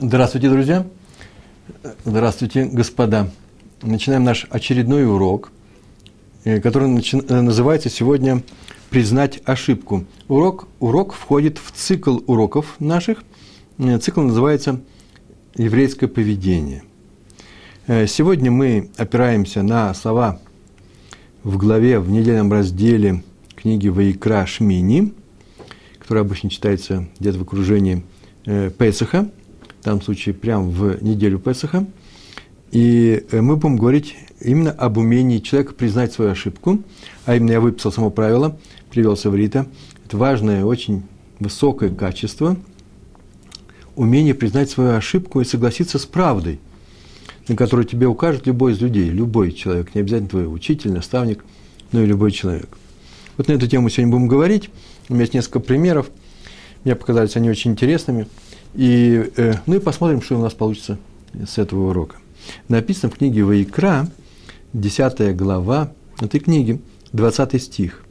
Здравствуйте, друзья! Здравствуйте, господа! Начинаем наш очередной урок, э, который. Э, называется сегодня «Признать ошибку». Урок, урок входит в цикл уроков наших. Э, цикл называется «Еврейское поведение». Сегодня мы опираемся на слова в главе, в недельном разделе книги Ваикра Шмини, которая обычно читается где-то в окружении Песаха – в данном случае прямо в неделю Песаха. И э, мы будем говорить именно об умении человека признать свою ошибку. А именно я выписал само правило, привел Саврита. Это важное, очень высокое качество. Умение признать свою ошибку и согласиться с правдой, на которую тебе укажет любой из людей, любой человек, не обязательно твой учитель, наставник, но и любой человек. Вот на эту тему сегодня будем говорить. У меня есть несколько примеров. Мне показались они очень интересными – и, э, ну и посмотрим, что у нас получится с этого урока. Написано в книге Ваикра, 10 глава этой книги, 20 стих.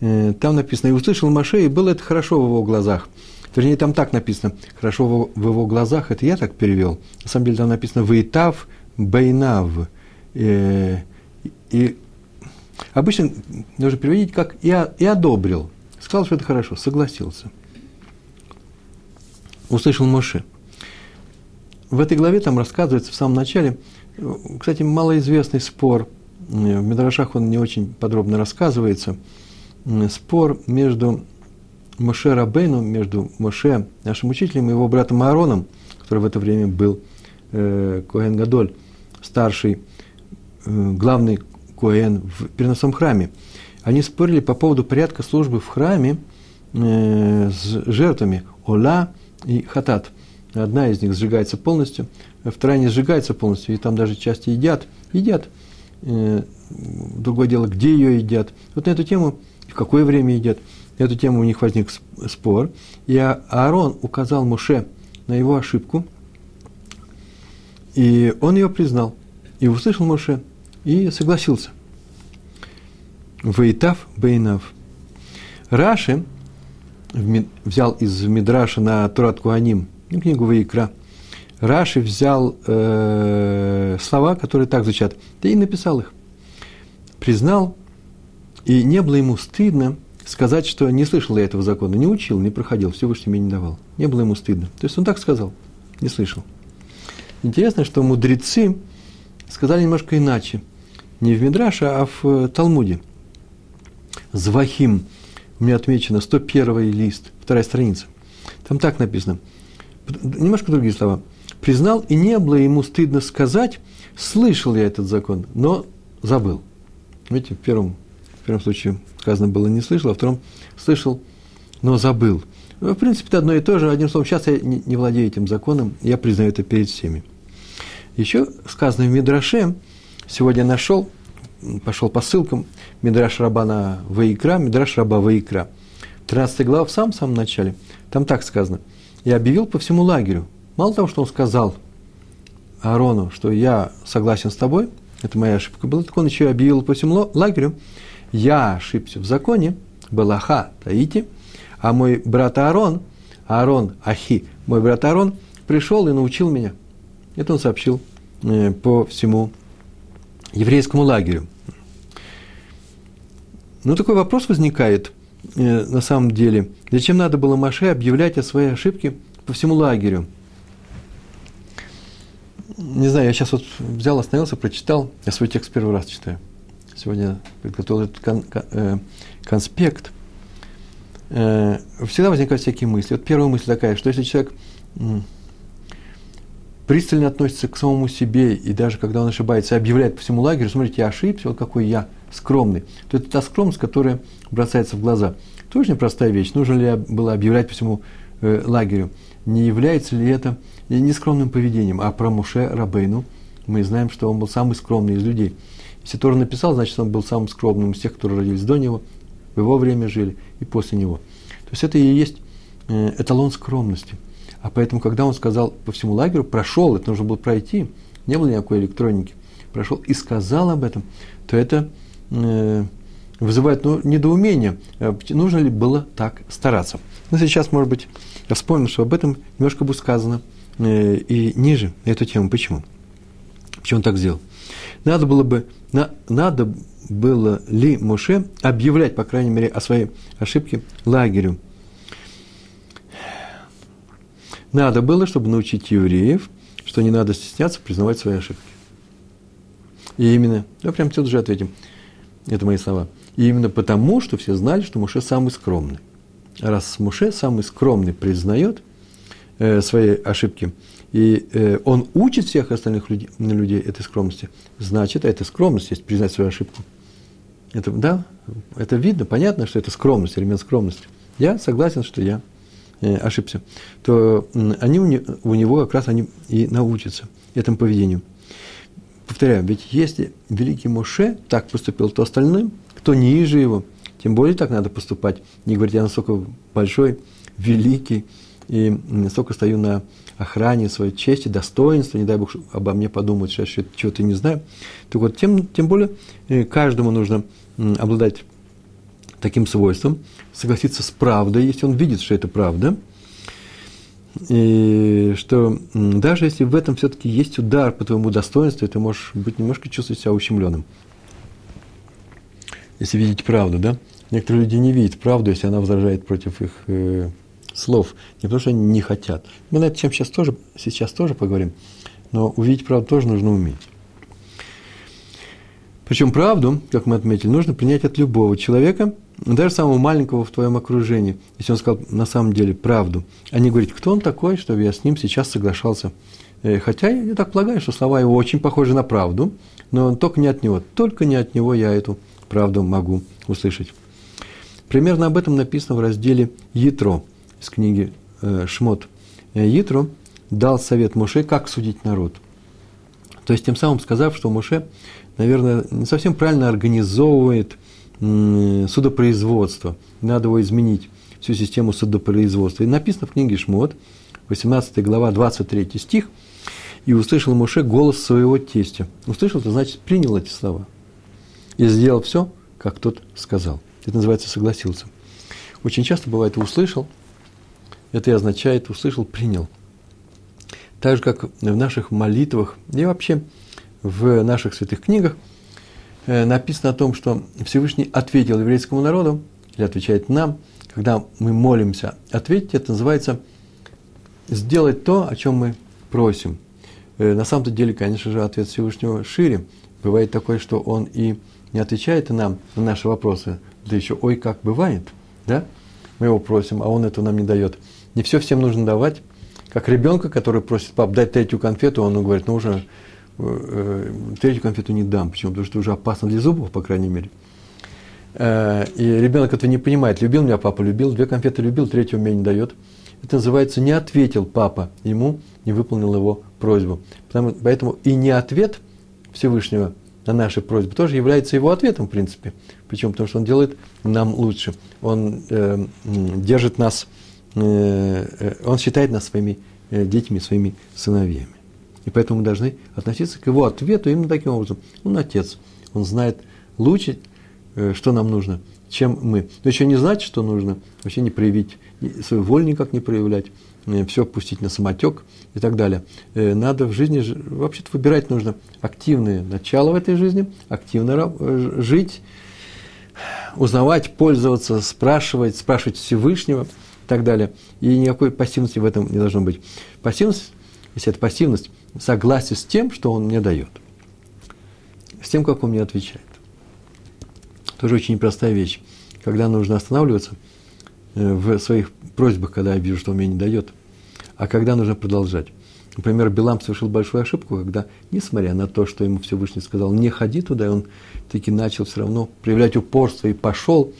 Э, там написано, «И услышал Маше, и было это хорошо в его глазах». Вернее, там так написано, «хорошо в его глазах», это я так перевел. На самом деле там написано «Ваитав Бейнав». Э, и обычно нужно переводить как «и, одобрил». Сказал, что это хорошо, согласился – услышал Моше. В этой главе там рассказывается в самом начале, кстати, малоизвестный спор, в Медрашах он не очень подробно рассказывается, спор между Моше Рабейну, между Моше, нашим учителем, и его братом Аароном, который в это время был э, Коэн Гадоль, старший, э, главный Коэн в переносном храме. Они спорили по поводу порядка службы в храме э, с жертвами Ола и хатат. Одна из них сжигается полностью, вторая не сжигается полностью, и там даже части едят, едят. Э, другое дело, где ее едят. Вот на эту тему, в какое время едят, на эту тему у них возник спор. И а-, Аарон указал Муше на его ошибку, и он ее признал. И услышал Муше, и согласился. Вейтав Бейнав. Раши взял из Мидраша на Турат Куаним, книгу Ваикра, Раши взял э, слова, которые так звучат, да и написал их. Признал, и не было ему стыдно сказать, что не слышал я этого закона, не учил, не проходил, Всевышний мне не давал. Не было ему стыдно. То есть он так сказал, не слышал. Интересно, что мудрецы сказали немножко иначе. Не в Мидраше, а в э, Талмуде. Звахим – у меня отмечено 101 лист, вторая страница. Там так написано. Немножко другие слова. Признал, и не было ему стыдно сказать, слышал я этот закон, но забыл. Видите, в первом, в первом случае сказано было не слышал, а в втором слышал, но забыл. В принципе, это одно и то же. Одним словом, сейчас я не, не владею этим законом, я признаю это перед всеми. Еще сказано в Мидраше, сегодня нашел, пошел по ссылкам, Мидраш Рабана Ваикра, Мидраш Раба Ваикра. 13 глава в самом-самом начале, там так сказано. «И объявил по всему лагерю». Мало того, что он сказал Аарону, что я согласен с тобой, это моя ошибка была, так он еще и объявил по всему лагерю, я ошибся в законе, Балаха Таити, а мой брат Аарон, Аарон Ахи, мой брат Аарон, пришел и научил меня. Это он сообщил э, по всему еврейскому лагерю. Ну, такой вопрос возникает э, на самом деле. Зачем надо было Маше объявлять о своей ошибке по всему лагерю? Не знаю, я сейчас вот взял, остановился, прочитал. Я свой текст первый раз читаю. Сегодня подготовил этот кон, э, конспект. Э, всегда возникают всякие мысли. Вот первая мысль такая, что если человек пристально относится к самому себе, и даже когда он ошибается, объявляет по всему лагерю, смотрите, я ошибся, вот какой я скромный, то это та скромность, которая бросается в глаза. Тоже непростая вещь. Нужно ли было объявлять по всему э, лагерю? Не является ли это нескромным поведением? А про Муше Рабейну мы знаем, что он был самый скромный из людей. Если Тора написал, значит, он был самым скромным из тех, которые родились до него, в его время жили и после него. То есть это и есть э, эталон скромности – а поэтому, когда он сказал по всему лагерю, прошел, это нужно было пройти, не было никакой электроники, прошел и сказал об этом, то это э, вызывает ну, недоумение, э, нужно ли было так стараться. Но сейчас, может быть, я вспомнил, что об этом немножко будет сказано э, и ниже эту тему. Почему? Почему он так сделал? Надо было бы, на, надо было ли Моше объявлять, по крайней мере, о своей ошибке лагерю? Надо было, чтобы научить евреев, что не надо стесняться признавать свои ошибки. И именно, я прям тут же ответим, это мои слова. И именно потому, что все знали, что Муше самый скромный. Раз Муше самый скромный признает э, свои ошибки, и э, он учит всех остальных людей, людей этой скромности, значит, это скромность есть признать свою ошибку. Это, да, это видно, понятно, что это скромность, элемент скромности. Я согласен, что я ошибся. То э, они у, не, у него как раз они и научатся этому поведению. Повторяю, ведь если великий Моше так поступил, то остальным, кто ниже его, тем более так надо поступать. Не говорить, я настолько большой, великий, и настолько стою на охране своей чести, достоинства, не дай Бог обо мне подумать, сейчас чего-то не знаю. Так вот, тем, тем более э, каждому нужно обладать таким свойством, согласиться с правдой, если он видит, что это правда, и что даже если в этом все-таки есть удар по твоему достоинству, ты можешь быть немножко чувствовать себя ущемленным. Если видеть правду, да? Некоторые люди не видят правду, если она возражает против их э, слов. Не потому, что они не хотят. Мы на эту тему сейчас тоже, сейчас тоже поговорим. Но увидеть правду тоже нужно уметь. Причем правду, как мы отметили, нужно принять от любого человека, даже самого маленького в твоем окружении, если он сказал на самом деле правду, а не говорить, кто он такой, чтобы я с ним сейчас соглашался. Э, хотя я так полагаю, что слова его очень похожи на правду, но только не от него, только не от него я эту правду могу услышать. Примерно об этом написано в разделе «Ятро» из книги э, «Шмот». Э, Ятро дал совет Моше, как судить народ. То есть, тем самым сказав, что Моше, наверное, не совсем правильно организовывает судопроизводство. Надо его изменить, всю систему судопроизводства. И написано в книге Шмот, 18 глава, 23 стих, «И услышал Моше голос своего тестя». Услышал, это значит, принял эти слова. И сделал все, как тот сказал. Это называется согласился. Очень часто бывает услышал, это и означает услышал, принял. Так же, как в наших молитвах и вообще в наших святых книгах написано о том, что Всевышний ответил еврейскому народу, или отвечает нам, когда мы молимся, ответить, это называется сделать то, о чем мы просим. Э, на самом-то деле, конечно же, ответ Всевышнего шире. Бывает такое, что он и не отвечает нам на наши вопросы, да еще ой, как бывает, да? Мы его просим, а он это нам не дает. Не все всем нужно давать. Как ребенка, который просит пап дать третью конфету, он говорит, ну уже э, э, третью конфету не дам. Почему? Потому что уже опасно для зубов, по крайней мере. Э, и ребенок это не понимает. Любил меня папа, любил, две конфеты любил, третью мне не дает. Это называется не ответил папа ему, не выполнил его просьбу. Потому, поэтому и не ответ Всевышнего на наши просьбы тоже является его ответом, в принципе. Почему? Потому что он делает нам лучше. Он э, держит нас, э, э, он считает нас своими э, детьми, своими сыновьями. И поэтому мы должны относиться к его ответу именно таким образом. Он отец, он знает лучше, э, что нам нужно, чем мы. Но еще не знать, что нужно, вообще не проявить, свою волю никак не проявлять, э, все пустить на самотек – и так далее. Э, надо в жизни, вообще-то выбирать нужно активное начало в этой жизни, активно жить, узнавать, пользоваться, спрашивать, спрашивать Всевышнего и так далее. И никакой пассивности в этом не должно быть. Пассивность, если это пассивность, согласие с тем, что он мне дает, с тем, как он мне отвечает. Тоже очень непростая вещь. Когда нужно останавливаться э, в своих просьбах, когда я вижу, что он мне не дает – а когда нужно продолжать. Например, Билам совершил большую ошибку, когда, несмотря на то, что ему Всевышний сказал, не ходи туда, и он таки начал все равно проявлять упорство и пошел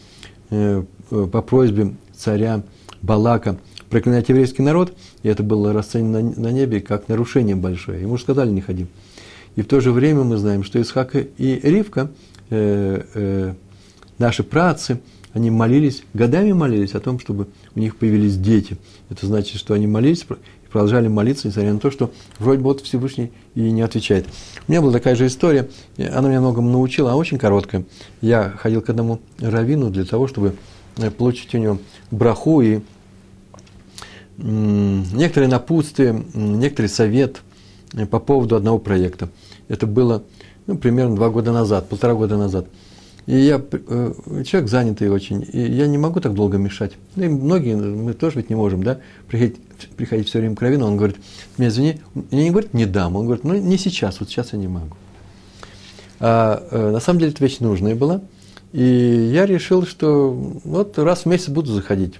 э, э, по просьбе царя Балака проклинать еврейский народ, и это было расценено на, небе как нарушение большое. Ему же сказали, не ходи. И в то же время мы знаем, что Исхак и Ривка, э, э, наши працы, они молились, годами молились о том, чтобы у них появились дети. Это значит, что они молились и продолжали молиться, несмотря на то, что вроде бы вот Всевышний и не отвечает. У меня была такая же история, она меня многому научила, а очень короткая. Я ходил к одному раввину для того, чтобы э, получить у него браху и некоторые напутствие, некоторый совет по поводу одного проекта. Это было ну, примерно два года назад, полтора года назад. И я э, человек занятый очень, и я не могу так долго мешать. Ну, и многие, мы тоже ведь не можем, да, приходить, приходить все время к Равину, он говорит, мне извини, я не говорит, не дам, он говорит, ну, не сейчас, вот сейчас я не могу. А э, на самом деле это вещь нужная была, и я решил, что вот раз в месяц буду заходить.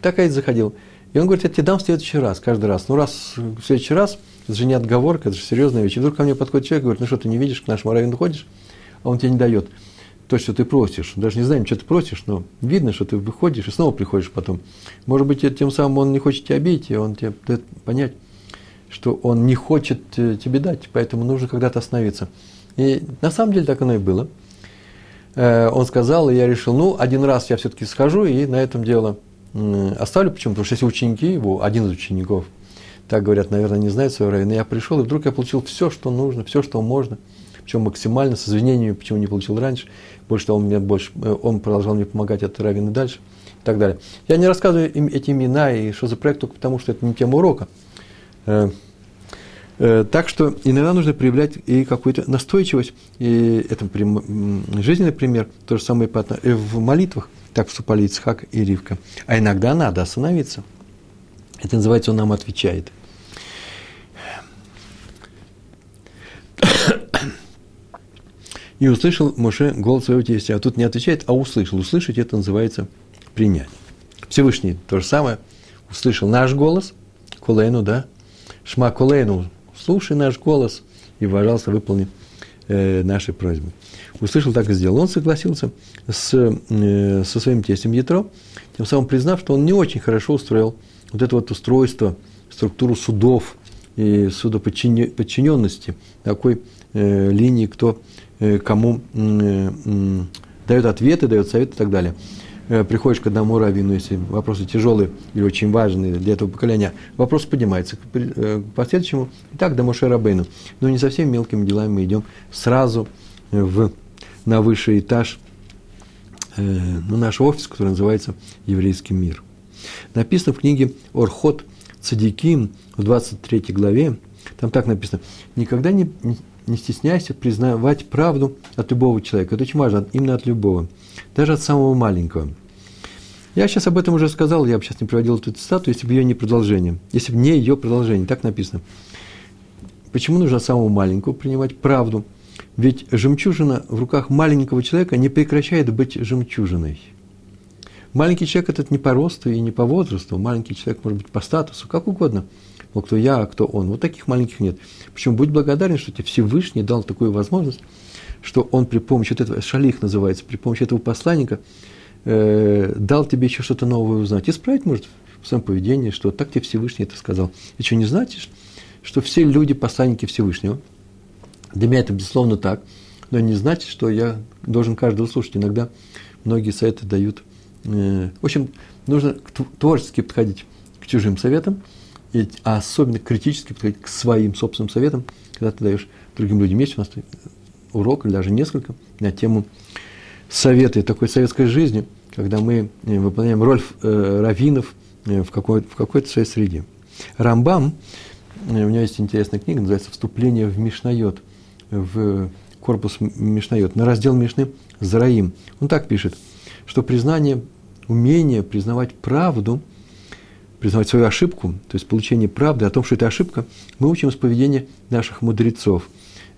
Так я и заходил. И он говорит, я тебе дам в следующий раз, каждый раз. Ну, раз в следующий раз, это же не отговорка, это же серьезная вещь. И вдруг ко мне подходит человек и говорит, ну что, ты не видишь, к нашему раввину ходишь, а он тебе не дает то, что ты просишь. Даже не знаем, что ты просишь, но видно, что ты выходишь и снова приходишь потом. Может быть, тем самым он не хочет тебя обидеть, и он тебе дает понять, что он не хочет э, тебе дать, поэтому нужно когда-то остановиться. И на самом деле так оно и было. Э, он сказал, и я решил, ну, один раз я все-таки схожу, и на этом дело оставлю. Почему? Потому что если ученики его, один из учеников, так говорят, наверное, не знает своего равина, я пришел, и вдруг я получил все, что нужно, все, что можно, причем максимально, с извинениями, почему не получил раньше. Больше того, он, мне больше, э, он продолжал мне помогать, это равен и дальше, и так далее. Я не рассказываю им эти имена и что за проект, только потому что это не тема урока. Э, э, так что иногда нужно проявлять и какую-то настойчивость. И это жизненный пример, то же самое в молитвах. Так вступали Ицхак и Ривка. А иногда надо остановиться. Это называется, он нам отвечает. И услышал Моше голос своего тестя. А тут не отвечает, а услышал. Услышать это называется принять. Всевышний то же самое. Услышал наш голос, Кулейну, да? Шма Кулейну, слушай наш голос и, пожалуйста, выполни э, наши просьбы. Услышал, так и сделал. Он согласился с, э, со своим тестем Ятро, тем самым признав, что он не очень хорошо устроил вот это вот устройство, структуру судов и судоподчиненности, такой э, линии, кто Э, кому э, дает ответы, дает советы и так далее. Э, приходишь к одному раввину, если вопросы тяжелые или очень важные для этого поколения, вопрос поднимается к последующему. Итак, до Моше Рабейну. Но не со всеми мелкими делами мы идем сразу в, на высший этаж на наш офис, который называется «Еврейский мир». Написано в книге «Орхот Цадиким» в 23 главе, там так написано, «Никогда не, не стесняйся признавать правду от любого человека. Это очень важно, именно от любого, даже от самого маленького. Я сейчас об этом уже сказал, я бы сейчас не проводил эту цитату, если бы ее не продолжение, если бы не ее продолжение, так написано. Почему нужно самого маленького принимать правду? Ведь жемчужина в руках маленького человека не прекращает быть жемчужиной. Маленький человек – это не по росту и не по возрасту, маленький человек может быть по статусу, как угодно – мол, кто я, а кто он. Вот таких маленьких нет. Причем будь благодарен, что тебе Всевышний дал такую возможность, что он при помощи вот этого, шалих называется, при помощи этого посланника, э, дал тебе еще что-то новое узнать. Исправить, может, в своем поведении, что так тебе Всевышний это сказал. И что не значит, что все люди посланники Всевышнего. Для меня это, безусловно, так, но не значит, что я должен каждого слушать. Иногда многие советы дают. Э, в общем, нужно творчески подходить к чужим советам – и, а особенно критически подходить к своим собственным советам, когда ты даешь другим людям. Есть у нас урок, или даже несколько, на тему советы такой советской жизни, когда мы э, выполняем роль э, раввинов э, в, какой, в какой-то своей среде. Рамбам, у него есть интересная книга, называется «Вступление в Мишнайот», в корпус Мишнайот, на раздел Мишны Зараим. Он так пишет, что признание, умение признавать правду – признавать свою ошибку, то есть получение правды о том, что это ошибка, мы учим с поведения наших мудрецов.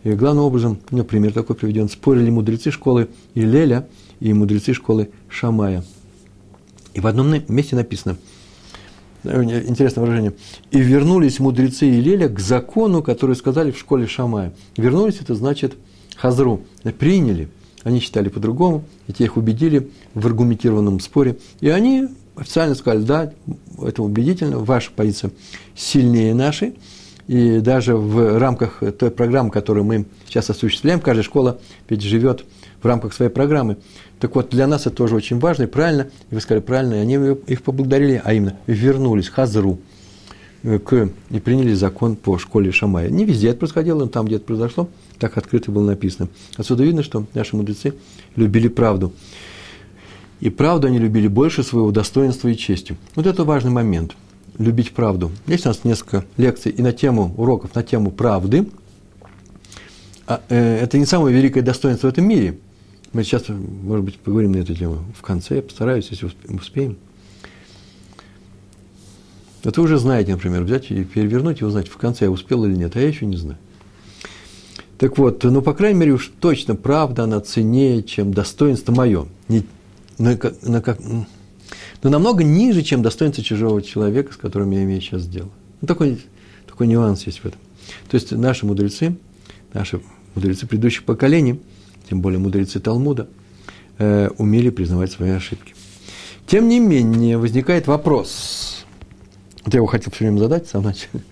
И главным образом, у пример такой приведен, спорили мудрецы школы Илеля и мудрецы школы Шамая. И в одном месте написано, интересное выражение, и вернулись мудрецы Илеля к закону, который сказали в школе Шамая. Вернулись, это значит хазру, приняли. Они считали по-другому, и те их убедили в аргументированном споре, и они официально сказали, да, это убедительно, ваша позиция сильнее нашей, и даже в рамках той программы, которую мы сейчас осуществляем, каждая школа ведь живет в рамках своей программы. Так вот, для нас это тоже очень важно и правильно, и вы сказали правильно, и они их поблагодарили, а именно вернулись, хазру, э, к, и приняли закон по школе Шамая. Не везде это происходило, но там, где это произошло, так открыто было написано. Отсюда видно, что наши мудрецы любили правду. И правду они любили больше своего достоинства и чести. Вот это важный момент. любить правду. Есть у нас несколько лекций и на тему уроков, на тему правды. А, э, это не самое великое достоинство в этом мире. Мы сейчас, может быть, поговорим на эту тему в конце. Я постараюсь, если успеем. Это вы уже знаете, например, взять и перевернуть и узнать, в конце я успел или нет, а я еще не знаю. Так вот, ну, по крайней мере, уж точно правда, она ценнее, чем достоинство мое. Не, на, на, как, но намного ниже, чем достоинство чужого человека, с которым я имею сейчас дело. Ну, такой, такой нюанс есть в этом. То есть наши мудрецы, наши мудрецы предыдущих поколений, тем более мудрецы Талмуда, э, умели признавать свои ошибки. Тем не менее, возникает вопрос. Вот я его хотел все время задать в самом начале.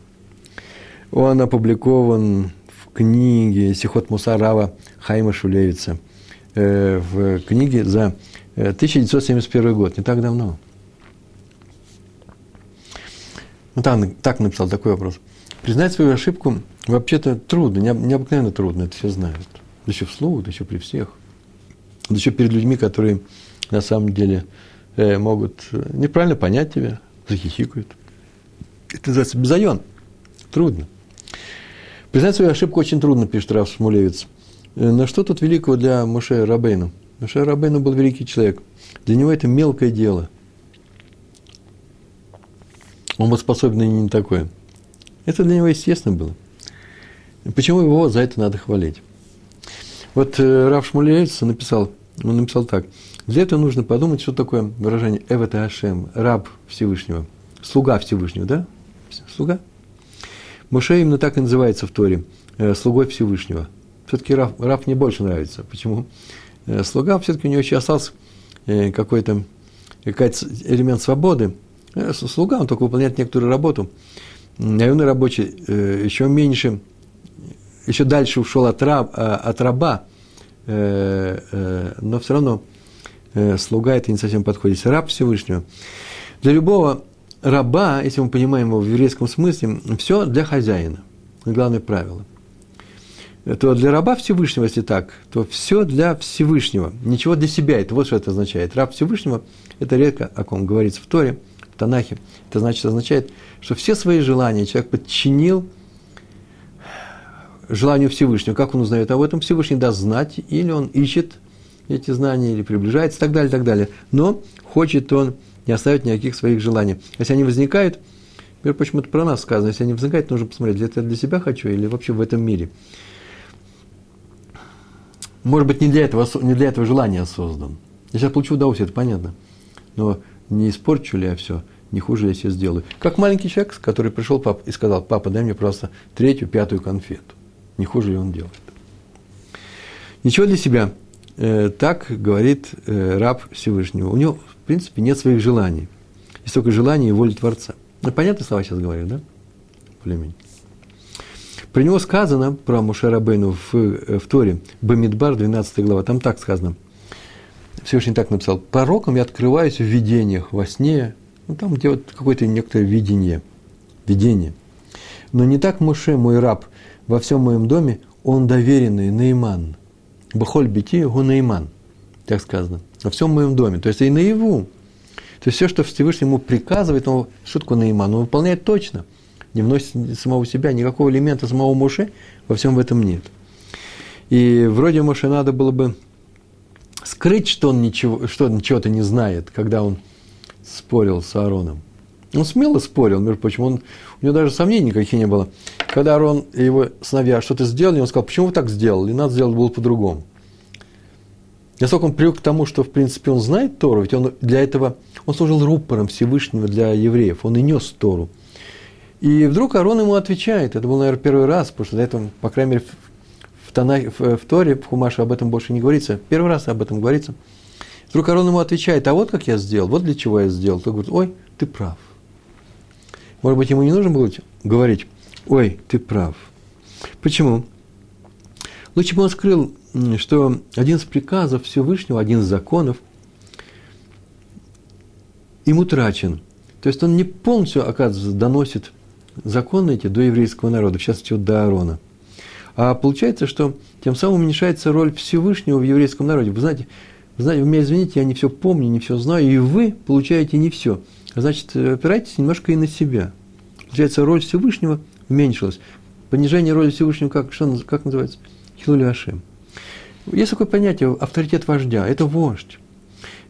Он опубликован книге Сихот Мусарава Хайма Шулевица, э, в книге за 1971 э, год, не так давно. Ну, там, так написал такой вопрос. Признать свою ошибку вообще-то трудно, необыкновенно трудно, это все знают. Да еще вслух, да еще при всех. Да еще перед людьми, которые на самом деле э, могут неправильно понять тебя, захихикают. Это называется безайон. Трудно. Признать свою ошибку очень трудно, пишет Раф Смулевец. Э, но что тут великого для Муше Рабейну? Муше Рабейну был великий человек. Для него это мелкое дело. Он был способен и не такое. Это для него естественно было. Почему его за это надо хвалить? Вот э, Раф Шмулевец написал, он написал так. Для этого нужно подумать, что такое выражение «эвета Ашем», раб Всевышнего, слуга Всевышнего, да? Слуга – Моше именно так и называется в Торе, э, слугой Всевышнего. Все-таки раб, раб мне больше нравится. Почему? Э, слуга все-таки у него еще остался э, какой-то какой-то элемент свободы. Слуга, он только выполняет некоторую работу. Наемный рабочий еще меньше, еще дальше ушел от, раб, от раба, но все равно слуга это не совсем подходит. Раб Всевышнего. Для любого раба, если мы понимаем его в еврейском смысле, все для хозяина. Главное правило. То для раба Всевышнего, если так, то все для Всевышнего. Ничего для себя. Это вот что это означает. Раб Всевышнего – это редко, о ком говорится в Торе, в Танахе. Это значит, означает, что все свои желания человек подчинил желанию Всевышнего. Как он узнает об этом? Всевышний даст знать, или он ищет эти знания, или приближается, и так далее, и так далее. Но хочет он не оставить никаких своих желаний. Если они возникают, например, почему-то про нас сказано, если они возникают, нужно посмотреть, это для себя хочу или вообще в этом мире. Может быть, не для этого, не для этого желания создан. Я сейчас получу удовольствие, это понятно. Но не испорчу ли я все, не хуже я себе сделаю. Как маленький человек, который пришел пап, и сказал, папа, дай мне просто третью, пятую конфету. Не хуже ли он делает. Ничего для себя. Э, так говорит э, раб Всевышнего. У него принципе, нет своих желаний. Есть только желание и воля Творца. Ну, понятно слова сейчас говорю, да? Более-менее. Про него сказано, про Мушарабейну в, в Торе, Бамидбар, 12 глава, там так сказано. Всевышний так написал. Пророком я открываюсь в видениях, во сне, ну, там, где вот какое-то некоторое видение, видение. Но не так Муше, мой раб, во всем моем доме, он доверенный, Наиман. Бахоль бити, гу Наиман, так сказано во всем моем доме, то есть и наяву. То есть все, что Всевышний ему приказывает, он шутку наиман, он выполняет точно. Не вносит самого себя, никакого элемента самого Моше во всем этом нет. И вроде Моше надо было бы скрыть, что он ничего, что он чего-то не знает, когда он спорил с Аароном. Он смело спорил, между прочим, он, у него даже сомнений никаких не было. Когда Аарон и его сыновья что-то сделали, он сказал, почему вы так сделали, надо сделать было по-другому. Насколько он привык к тому, что, в принципе, он знает Тору, ведь он для этого, он служил рупором Всевышнего для евреев, он и нес Тору. И вдруг Арон ему отвечает, это был, наверное, первый раз, потому что до этого, по крайней мере, в, Тана, в, в Торе, в Хумаше об этом больше не говорится, первый раз об этом говорится. Вдруг Арон ему отвечает, а вот как я сделал, вот для чего я сделал. Тот говорит, ой, ты прав. Может быть, ему не нужно было говорить, ой, ты прав. Почему? Лучше бы он скрыл что один из приказов Всевышнего, один из законов, им утрачен. То есть он не полностью, оказывается, доносит законы эти до еврейского народа, в частности, до Аарона. А получается, что тем самым уменьшается роль Всевышнего в еврейском народе. Вы знаете, знаете, вы меня извините, я не все помню, не все знаю, и вы получаете не все. Значит, опирайтесь немножко и на себя. Получается, роль Всевышнего уменьшилась. Понижение роли Всевышнего, как, что, как называется? Хилули Ашем. Есть такое понятие авторитет вождя. Это вождь.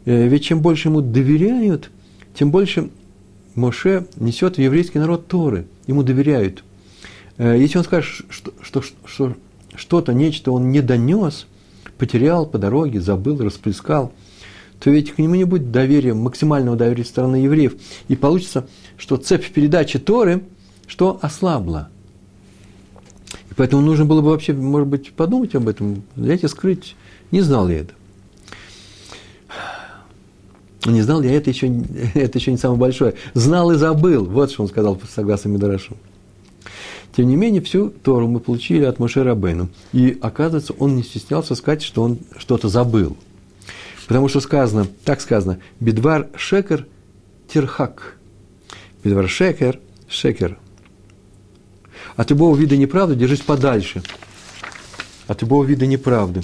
Э, ведь чем больше ему доверяют, тем больше Моше несет в еврейский народ Торы. Ему доверяют. Э, если он скажет, что, что, что что-то, нечто он не донес, потерял по дороге, забыл, расплескал, то ведь к нему не будет доверия, максимального доверия со стороны евреев. И получится, что цепь передачи Торы, что ослабла – Поэтому нужно было бы вообще, может быть, подумать об этом, взять и скрыть. Не знал я это. Не знал я, это еще, это еще не самое большое. Знал и забыл. Вот что он сказал, согласно Мидарашу. Тем не менее, всю Тору мы получили от Моше Рабейну. И, оказывается, он не стеснялся сказать, что он что-то забыл. Потому что сказано, так сказано, «Бедвар шекер тирхак». «Бедвар шекер, шекер – от любого вида неправды держись подальше. От любого вида неправды.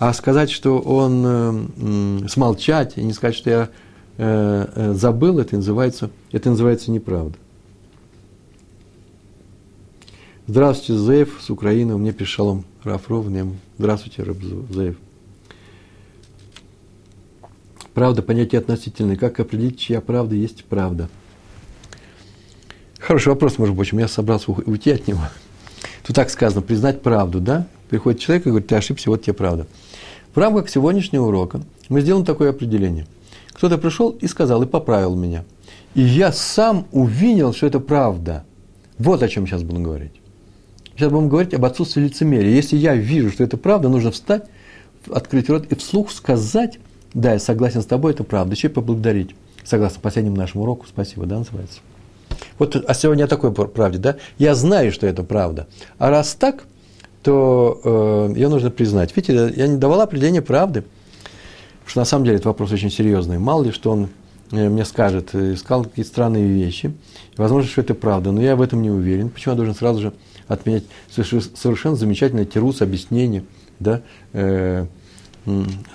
А сказать, что он э, смолчать и не сказать, что я э, э, забыл, это называется, это называется неправда. Здравствуйте, Зеев с Украины. Мне пишет Шалом Рафров. Здравствуйте, Раб Зеев. Правда, понятие относительное. Как определить, чья правда есть правда – Хороший вопрос, может быть, я собрался уйти от него. Тут так сказано, признать правду, да? Приходит человек и говорит, ты ошибся, вот тебе правда. В рамках сегодняшнего урока мы сделаем такое определение. Кто-то пришел и сказал, и поправил меня. И я сам увидел, что это правда. Вот о чем сейчас будем говорить. Сейчас будем говорить об отсутствии лицемерия. Если я вижу, что это правда, нужно встать, открыть рот и вслух сказать, да, я согласен с тобой, это правда, еще и поблагодарить. Согласно последнему нашему уроку, спасибо, да, называется. Вот, а сегодня о такой правде, да? Я знаю, что это правда. А раз так, то э, ее нужно признать. Видите, я не давала определения правды, потому что на самом деле это вопрос очень серьезный. Мало ли, что он э, мне скажет, э, искал какие-то странные вещи. Возможно, что это правда, но я в этом не уверен. Почему я должен сразу же отменять совершенно замечательное терус, объяснение, да, э,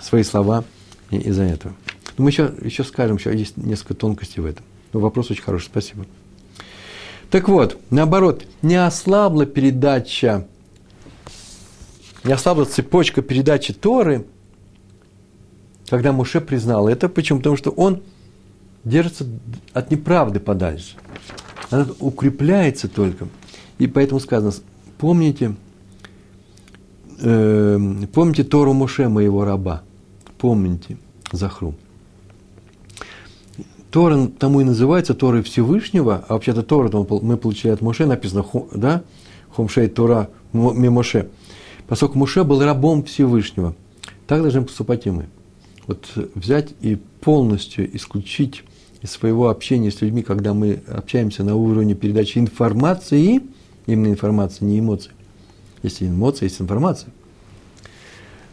свои слова из-за этого. Но мы еще, еще скажем, еще есть несколько тонкостей в этом. Но вопрос очень хороший, спасибо. Так вот, наоборот, не ослабла передача, не ослабла цепочка передачи Торы, когда Муше признал это. Почему? Потому что он держится от неправды подальше. Она укрепляется только. И поэтому сказано, помните, э, помните Тору Муше, моего раба. Помните, Захру. Тора тому и называется Торой Всевышнего, а вообще-то Тора мы получили от Моше, написано, да, Хомшей Тора Мимоше. Поскольку Моше был рабом Всевышнего, так должны поступать и мы. Вот взять и полностью исключить из своего общения с людьми, когда мы общаемся на уровне передачи информации, именно информации, не эмоций. Если эмоции, есть информация.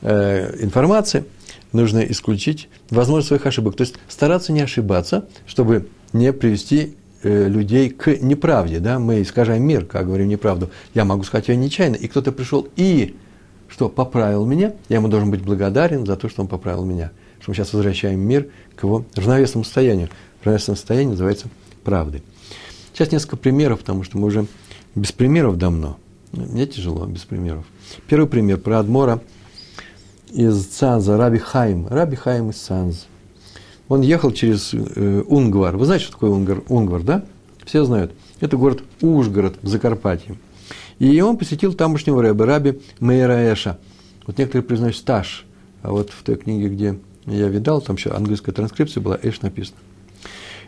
Э, информация – нужно исключить возможность своих ошибок. То есть стараться не ошибаться, чтобы не привести людей к неправде. Да? Мы искажаем мир, как говорим неправду. Я могу сказать ее нечаянно, и кто-то пришел и что поправил меня, я ему должен быть благодарен за то, что он поправил меня. Что мы сейчас возвращаем мир к его равновесному состоянию. Равновесное состояние называется правдой. Сейчас несколько примеров, потому что мы уже без примеров давно. Мне тяжело без примеров. Первый пример про Адмора – из Цанза, Раби Хайм, Раби Хайм из Цанза. Он ехал через э, Унгвар. Вы знаете, что такое Унгвар, Унгвар, да? Все знают. Это город Ужгород в Закарпатье. И он посетил тамошнего рэба, Раби Мейраэша. Вот некоторые признают стаж. А вот в той книге, где я видал, там еще английская транскрипция была, Эш написано.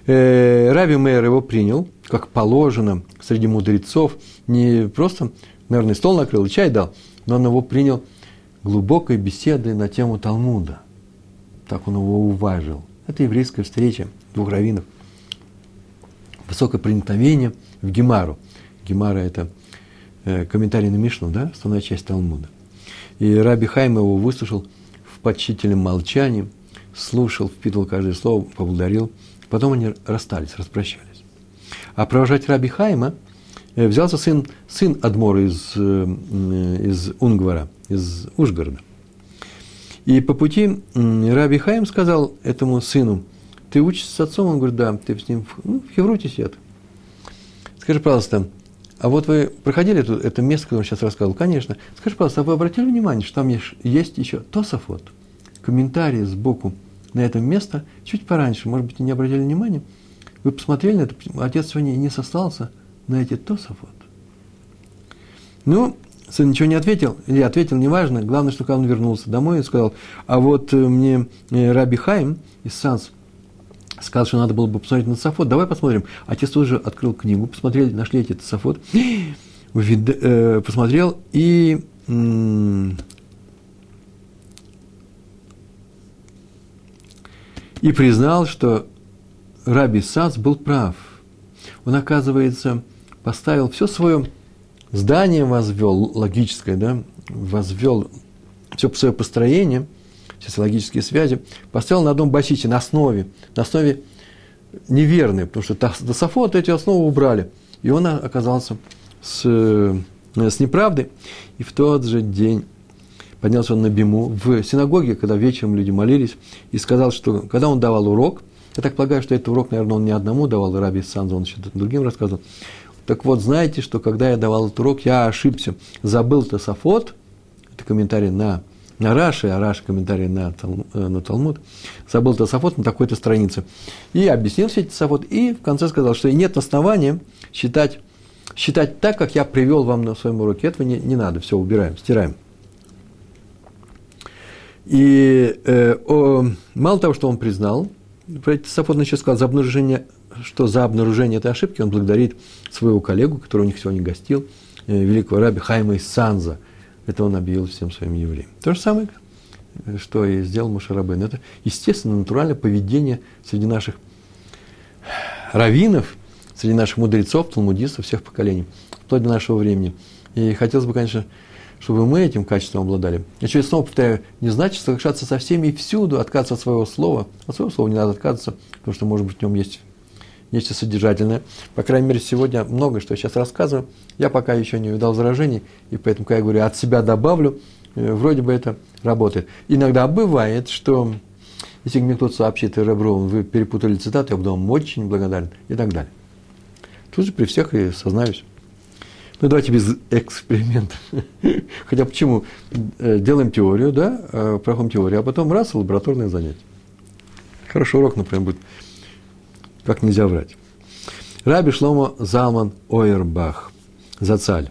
Э, Раби Мейер его принял, как положено, среди мудрецов. Не просто, наверное, стол накрыл и чай дал, но он его принял – глубокой беседы на тему Талмуда. Так он его уважил. Это еврейская встреча двух раввинов. Высокое проникновение в Гемару. Гемара – это э, комментарий на Мишну, да, основная часть Талмуда. И Раби Хайм его выслушал в почтительном молчании, слушал, впитывал каждое слово, поблагодарил. Потом они расстались, распрощались. А провожать Раби Хайма э, взялся сын, сын Адмора из, э, из Унгвара, из Ужгорода. И по пути Раби Хаим сказал этому сыну, ты учишься с отцом? Он говорит, да, ты с ним в, ну, в Хевруте сидят. Скажи, пожалуйста, а вот вы проходили это, это место, которое он сейчас рассказывал? Конечно. Скажи, пожалуйста, а вы обратили внимание, что там есть еще Тософот, комментарии сбоку на это место, чуть пораньше, может быть, не обратили внимания, вы посмотрели на это, отец сегодня не сослался на эти Тософот. Ну, сын ничего не ответил, или ответил, неважно, главное, что когда он вернулся домой и сказал, а вот э, мне э, Раби Хайм из Санс сказал, что надо было бы посмотреть на Тософот, давай посмотрим. Отец тоже открыл книгу, посмотрели, нашли эти Тософот, э, посмотрел и и признал, что Раби Сац был прав. Он, оказывается, поставил все свое здание, возвел, логическое, да, возвел все свое построение, все логические связи, поставил на одном басите, на основе, на основе неверной, потому что Тософот эти основы убрали. И он оказался с, э, с неправдой. И в тот же день поднялся он на Биму в синагоге, когда вечером люди молились, и сказал, что когда он давал урок, я так полагаю, что этот урок, наверное, он не одному давал, Раби Санза, он еще другим рассказывал. Так вот, знаете, что когда я давал этот урок, я ошибся. Забыл Тософот, это комментарий на, на Раши, а Раши комментарий на, э, на Талмуд, забыл Тософот на такой-то странице. И объяснил все эти Тософот, и в конце сказал, что нет основания считать, считать так, как я привел вам на своем уроке. Этого не, не надо, все, убираем, стираем. И э, о, мало того, что он признал, Сафот еще сказал, за обнаружение, что за обнаружение этой ошибки он благодарит своего коллегу, который у них сегодня гостил, э, великого раби Хайма из Санза. Это он объявил всем своим евреям. То же самое, э, что и сделал Мушарабен. Это, естественно, натуральное поведение среди наших раввинов, среди наших мудрецов, талмудистов всех поколений, вплоть до нашего времени. И хотелось бы, конечно, чтобы мы этим качеством обладали. Я через снова повторяю, не значит соглашаться со всеми и всюду, отказываться от своего слова. От своего слова не надо отказываться, потому что, может быть, в нем есть нечто содержательное. По крайней мере, сегодня многое, что я сейчас рассказываю, я пока еще не увидал возражений, и поэтому, когда я говорю, от себя добавлю, э, вроде бы это работает. Иногда бывает, что если мне кто-то сообщит, Ребров, вы перепутали цитату, я буду вам очень благодарен, и так далее. Тут же при всех и сознаюсь. Ну, давайте без экспериментов. Хотя почему? Э, делаем теорию, да, э, проходим теорию, а потом раз, лабораторное занятие. Хороший урок, например, будет как нельзя врать. Раби Шломо Залман Ойербах, Зацаль.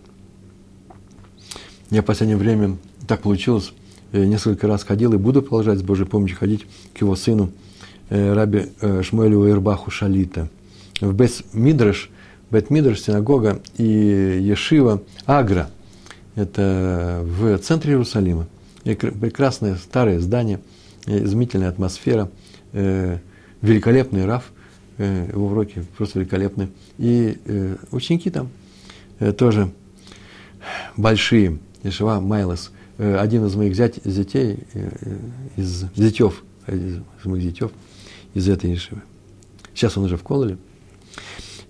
Я в последнее время, так получилось, э, несколько раз ходил и буду продолжать с Божьей помощью ходить к его сыну, Раби Шмуэлю Ойербаху Шалита. В Бес Мидраш – Бет-Мидрш, синагога и Ешива Агра. Это в центре Иерусалима. И прекрасное старое здание, изумительная атмосфера, э, великолепный раф, э, его уроки просто великолепны. И э, ученики там тоже большие. Ешива Майлес, один из моих зять, зятей, из зятев, из моих зятев, из этой Ешивы. Сейчас он уже в Кололе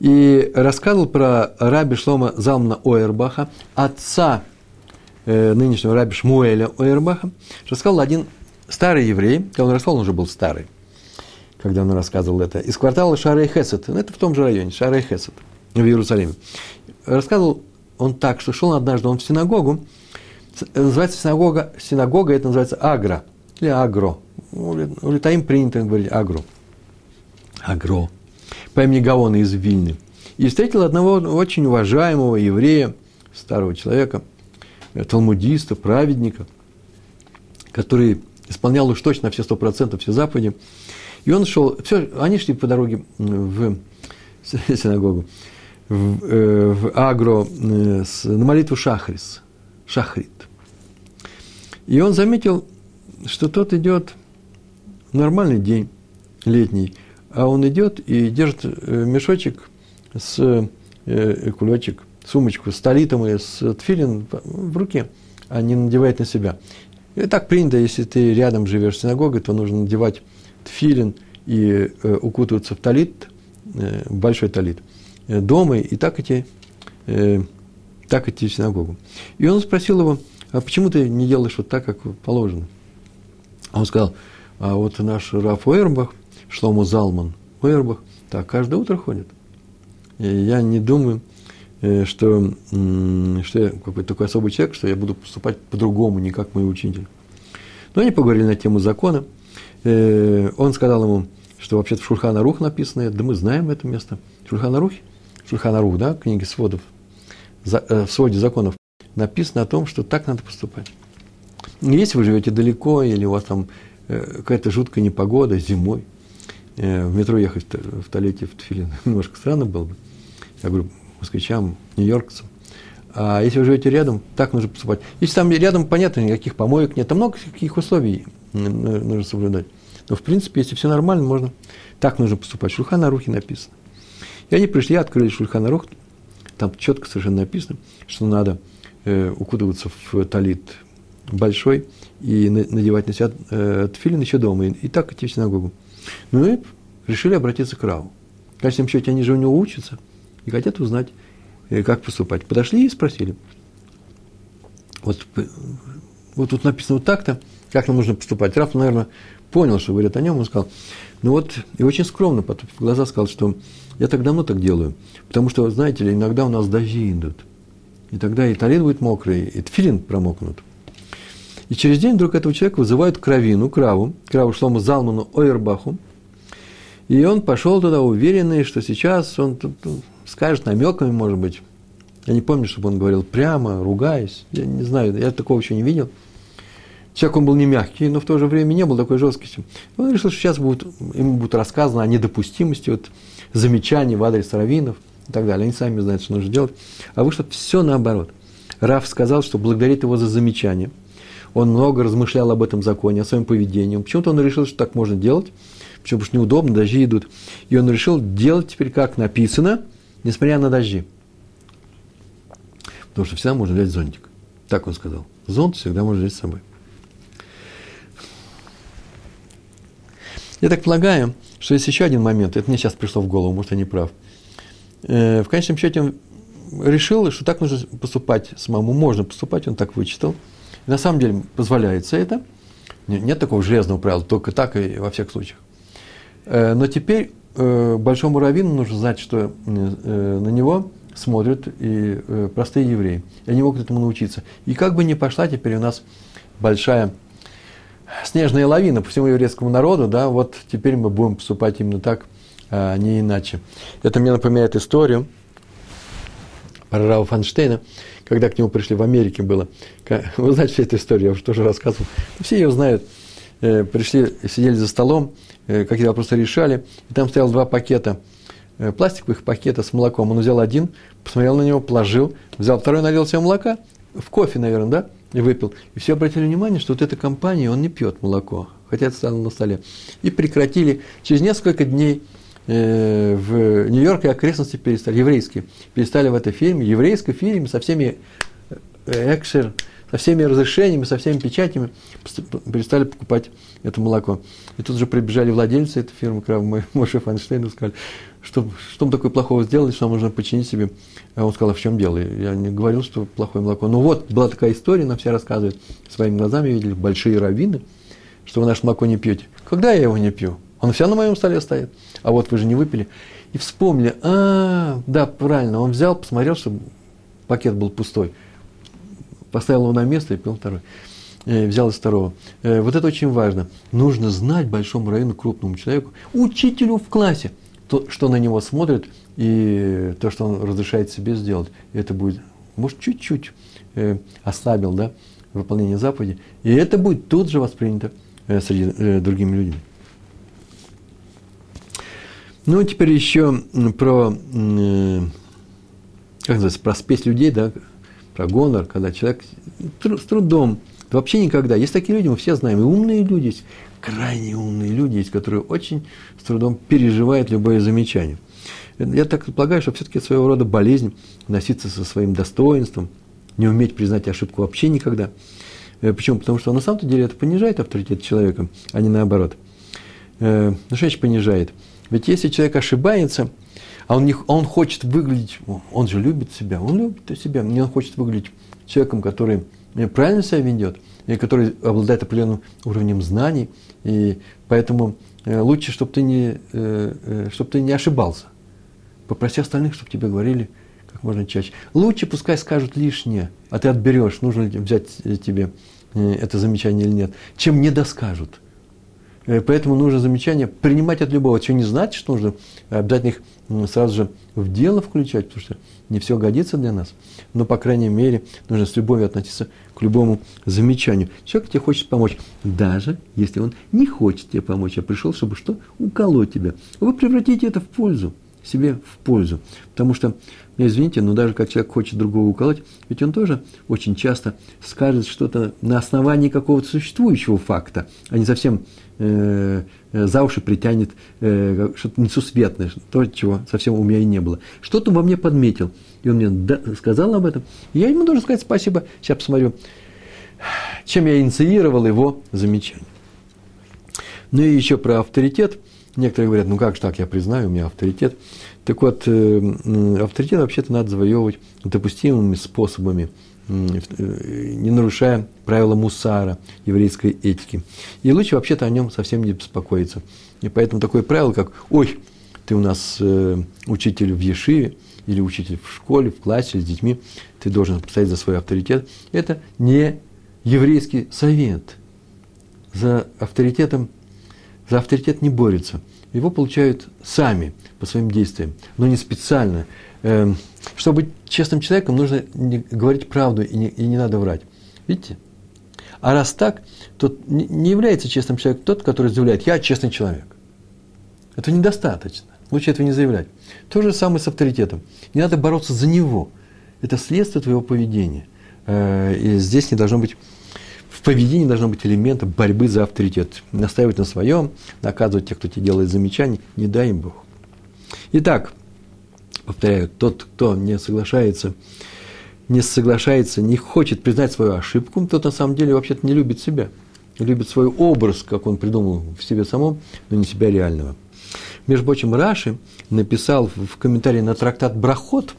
и рассказывал про раби Шлома Залмана Ойербаха, отца э, нынешнего раби Шмуэля Ойербаха, рассказал один старый еврей, когда он рассказал, он уже был старый, когда он рассказывал это, из квартала Шарей Хесет, ну, это в том же районе, Шарей Хесет, в Иерусалиме. Рассказывал он так, что шел однажды он в синагогу, называется синагога, синагога это называется Агра, или Агро, у Литаим принято говорить Агро, Агро, по имени Гаона из Вильны. И встретил одного очень уважаемого еврея, старого человека, э, талмудиста, праведника, который исполнял уж точно все сто процентов все заповеди. И он шел, все, они шли по дороге в синагогу, в, э, в Агро, э, на молитву Шахрис, Шахрит. И он заметил, что тот идет нормальный день, летний, а он идет и держит э, мешочек с кулечек, сумочку с талитом и с тфилин в руке, а не надевает на себя. И так принято, если ты рядом живешь с синагогой, то нужно надевать тфилин и э, укутываться в талит, э, большой талит, э, дома, и так идти, э, так идти в синагогу. И он спросил его, а почему ты не делаешь вот так, как положено? А он сказал, а вот наш Раф Ойербах, Шлому Залман Ойербах, так каждое утро ходит. И я не думаю, э, что, что я какой-то такой особый человек, что я буду поступать по-другому, не как мой учитель. Но они поговорили на тему закона. Э, он сказал ему, что вообще-то в Шурхана Рух написано, да мы знаем это место. Шурхана Рух, Шурхана Рух, да, книги сводов, э, в своде законов, написано о том, что так надо поступать. Если вы живете далеко, или у вас там какая-то жуткая непогода зимой, в метро ехать в туалете в Тфилин немножко странно было бы. Я говорю, москвичам, нью-йоркцам. А если вы живете рядом, так нужно поступать. Если там рядом, понятно, никаких помоек нет, там много каких условий нужно соблюдать. Но, в принципе, если все нормально, можно так нужно поступать. Шульхана Рухи написано. И они пришли, открыли Шульхана Рух, там четко совершенно написано, что надо э, укутываться в талит большой и надевать на себя э, тфилин еще дома, и, и так идти в синагогу. Ну и решили обратиться к Раву. В конечном счете, они же у него учатся и хотят узнать, как поступать. Подошли и спросили. Вот, вот тут написано вот так-то, как нам нужно поступать. Раф, наверное, понял, что говорят о нем, он сказал, ну вот, и очень скромно, потом в глаза сказал, что я так давно так делаю, потому что, знаете ли, иногда у нас дожди идут, и тогда и талин будет мокрый, и тфилин промокнут. И через день вдруг этого человека вызывают кровину, краву, краву Шлому Залману Ойербаху, и он пошел туда уверенный, что сейчас он тут скажет намеками, может быть. Я не помню, чтобы он говорил прямо, ругаясь. Я не знаю, я такого еще не видел. Человек он был не мягкий, но в то же время не был такой жесткостью. Он решил, что сейчас будет, ему будет рассказано о недопустимости вот, замечаний в адрес раввинов и так далее. Они сами знают, что нужно делать. А вышло все наоборот. Раф сказал, что благодарит его за замечание. Он много размышлял об этом законе, о своем поведении. Почему-то он решил, что так можно делать. Почему? Потому что неудобно, дожди идут. И он решил делать теперь, как написано, несмотря на дожди. Потому что всегда можно взять зонтик. Так он сказал. Зонт всегда можно взять с собой. Я так полагаю, что есть еще один момент, это мне сейчас пришло в голову, может, я не прав. Э, в конечном счете он решил, что так нужно поступать самому, можно поступать, он так вычитал. На самом деле позволяется это. Нет такого железного правила, только так и во всех случаях. Э, но теперь э, большому раввину нужно знать, что э, на него смотрят и простые евреи. И они могут этому научиться. И как бы ни пошла теперь у нас большая снежная лавина по всему еврейскому народу, да, вот теперь мы будем поступать именно так, а не иначе. Это мне напоминает историю про Рау Фанштейна, когда к нему пришли в Америке было. Вы знаете всю эту историю, я уже тоже рассказывал. Все ее знают. Пришли, сидели за столом, Э, какие вопросы решали, и там стоял два пакета, э, пластиковых пакета с молоком. Он взял один, посмотрел на него, положил, взял второй, налил себе молока, в кофе, наверное, да, и выпил. И все обратили внимание, что вот эта компания, он не пьет молоко, хотя это стояло на столе. И прекратили. Через несколько дней э, в Нью-Йорке окрестности перестали, еврейские, перестали в этой фирме, еврейской фирме со всеми экшер, со всеми разрешениями, со всеми печатями перестали покупать это молоко. И тут же прибежали владельцы этой фирмы, Крав Моше Файнштейн, и сказали, что, что мы такое плохого сделали, что нам нужно починить себе. А он сказал, а в чем дело? Я не говорил, что плохое молоко. Ну вот, была такая история, нам все рассказывают, своими глазами видели большие раввины, что вы наше молоко не пьете. Когда я его не пью? Он все на моем столе стоит. А вот вы же не выпили. И вспомнили, а, да, правильно, он взял, посмотрел, что пакет был пустой поставил его на место и пил второй. Э, взял из второго. Э, вот это очень важно. Нужно знать большому району, крупному человеку, учителю в классе, то, что на него смотрит и то, что он разрешает себе сделать. Это будет, может, чуть-чуть э, ослабил да, выполнение заповеди. И это будет тут же воспринято среди э, другими людьми. Ну, теперь еще про, э, как называется, про спесь людей, да, про гонор, когда человек с трудом, вообще никогда. Есть такие люди, мы все знаем, и умные люди есть, крайне умные люди есть, которые очень с трудом переживают любое замечание. Я так полагаю, что все-таки своего рода болезнь носиться со своим достоинством, не уметь признать ошибку вообще никогда. Э, почему? Потому что на самом деле это понижает авторитет человека, а не наоборот. Э, ну, что значит понижает? Ведь если человек ошибается – а он, не, он хочет выглядеть, он же любит себя, он любит себя, мне он хочет выглядеть человеком, который правильно себя ведет, и который обладает определенным уровнем знаний, и поэтому э, лучше, чтобы ты не, э, э, чтобы ты не ошибался. Попроси остальных, чтобы тебе говорили как можно чаще. Лучше пускай скажут лишнее, а ты отберешь, нужно ли взять тебе это замечание или нет, чем не доскажут. Поэтому нужно замечание принимать от любого. Это не значит, что нужно обязательно их сразу же в дело включать, потому что не все годится для нас. Но, по крайней мере, нужно с любовью относиться к любому замечанию. Человек тебе хочет помочь, даже если он не хочет тебе помочь, а пришел, чтобы что? Уколоть тебя. Вы превратите это в пользу, себе в пользу. Потому что, ну, извините, но даже как человек хочет другого уколоть, ведь он тоже очень часто скажет что-то на основании какого-то существующего факта, а не совсем э, за уши притянет э, что-то несусветное, то, чего совсем у меня и не было. Что-то во мне подметил, и он мне сказал об этом. Я ему должен сказать спасибо. Сейчас посмотрю, чем я инициировал его замечание. Ну и еще про авторитет. Некоторые говорят, ну как же так, я признаю, у меня авторитет. Так вот, э, авторитет вообще-то надо завоевывать допустимыми способами – не нарушая правила мусара, еврейской этики. И лучше вообще-то о нем совсем не беспокоиться. И поэтому такое правило, как «Ой, ты у нас э, учитель в Ешиве, или учитель в школе, в классе с детьми, ты должен постоять за свой авторитет», это не еврейский совет. За авторитетом, за авторитет не борется. Его получают сами по своим действиям, но не специально – Эм, чтобы быть честным человеком, нужно говорить правду и не, и не надо врать. Видите? А раз так, то не является честным человеком тот, который заявляет, я честный человек. Это недостаточно. Лучше этого не заявлять. То же самое с авторитетом. Не надо бороться за него. Это следствие твоего поведения. Э, и здесь не должно быть, в поведении должно быть элемента борьбы за авторитет. Настаивать на своем, наказывать тех, кто тебе делает замечания, не дай им Бог. Итак, повторяю, тот, кто не соглашается, не соглашается, не хочет признать свою ошибку, тот на самом деле вообще-то не любит себя. Любит свой образ, как он придумал в себе самом, но не себя реального. Между прочим, Раши написал в комментарии на трактат «Брахот»,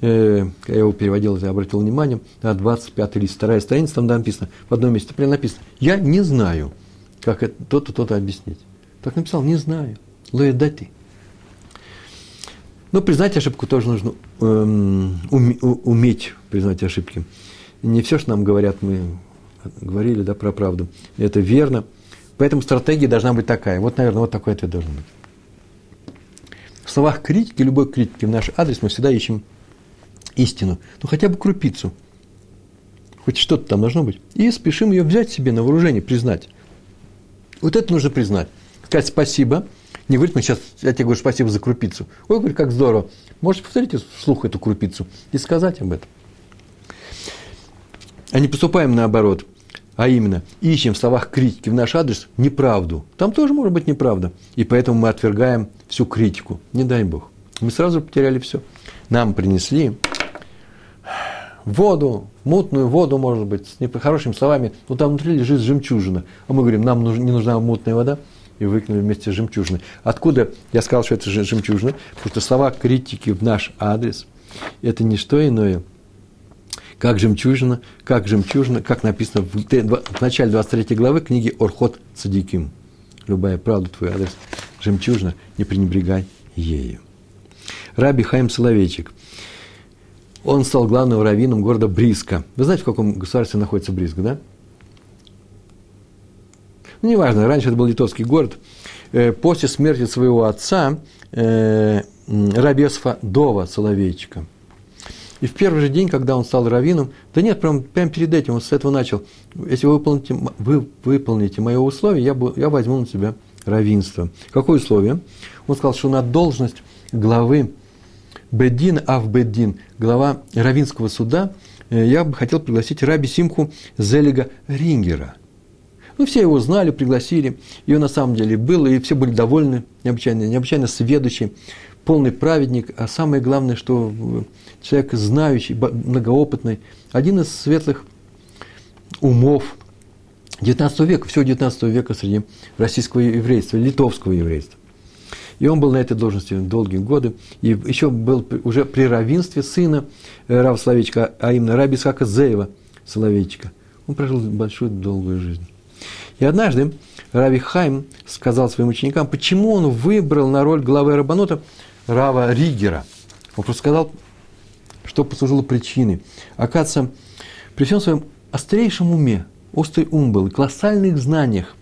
э, я его переводил, я обратил внимание, на 25 лист, вторая страница, там написано, в одном месте прямо написано, я не знаю, как это то-то, то-то объяснить. Так написал, не знаю. Лоедати. Но признать ошибку тоже нужно эм, уметь признать ошибки. Не все, что нам говорят, мы говорили да, про правду. Это верно. Поэтому стратегия должна быть такая. Вот, наверное, вот такой ответ должен быть. В словах критики, любой критики в наш адрес мы всегда ищем истину. Ну, хотя бы крупицу. Хоть что-то там должно быть. И спешим ее взять себе на вооружение, признать. Вот это нужно признать. Сказать спасибо – не говорит, мы сейчас, я тебе говорю спасибо за крупицу. Ой, говорю, как здорово. Можете повторить вслух эту крупицу и сказать об этом. А не поступаем наоборот. А именно, ищем в словах критики в наш адрес неправду. Там тоже может быть неправда. И поэтому мы отвергаем всю критику. Не дай Бог. Мы сразу потеряли все. Нам принесли воду, мутную воду, может быть, с нехорошими словами, но там внутри лежит жемчужина. А мы говорим, нам не нужна мутная вода и выкинули вместе с жемчужиной. Откуда я сказал, что это жемчужина? Потому что слова критики в наш адрес – это не что иное, как жемчужина, как жемчужина, как написано в, в начале 23 главы книги Орхот Цадиким. Любая правда твой адрес – жемчужина, не пренебрегай ею. Раби Хайм Соловейчик. Он стал главным раввином города Бриска. Вы знаете, в каком государстве находится Бриск, да? Ну, неважно, раньше это был литовский город. Э, после смерти своего отца, э, Рабесфа Дова Соловейчика. И в первый же день, когда он стал раввином, да нет, прям, прямо перед этим он с этого начал. Если вы выполните, вы выполните мое условие, я, я возьму на себя раввинство. Какое условие? Он сказал, что на должность главы Беддин Авбеддин, глава равинского суда, э, я бы хотел пригласить раби Симху Зелига Рингера – ну, все его знали, пригласили, и на самом деле был, и все были довольны, необычайно, необычайно сведущий, полный праведник, а самое главное, что человек знающий, многоопытный, один из светлых умов 19 века, всего 19 века среди российского еврейства, литовского еврейства. И он был на этой должности долгие годы. И еще был уже при равенстве сына э, Рава Соловейчика, а именно Раби Исхака Зеева Соловейчика – Он прожил большую долгую жизнь. И однажды Рави Хайм сказал своим ученикам, почему он выбрал на роль главы Рабанота Рава Ригера. Он просто сказал, что послужило причиной. Оказывается, при всем своем острейшем уме, острый ум был, колоссальных знаниях,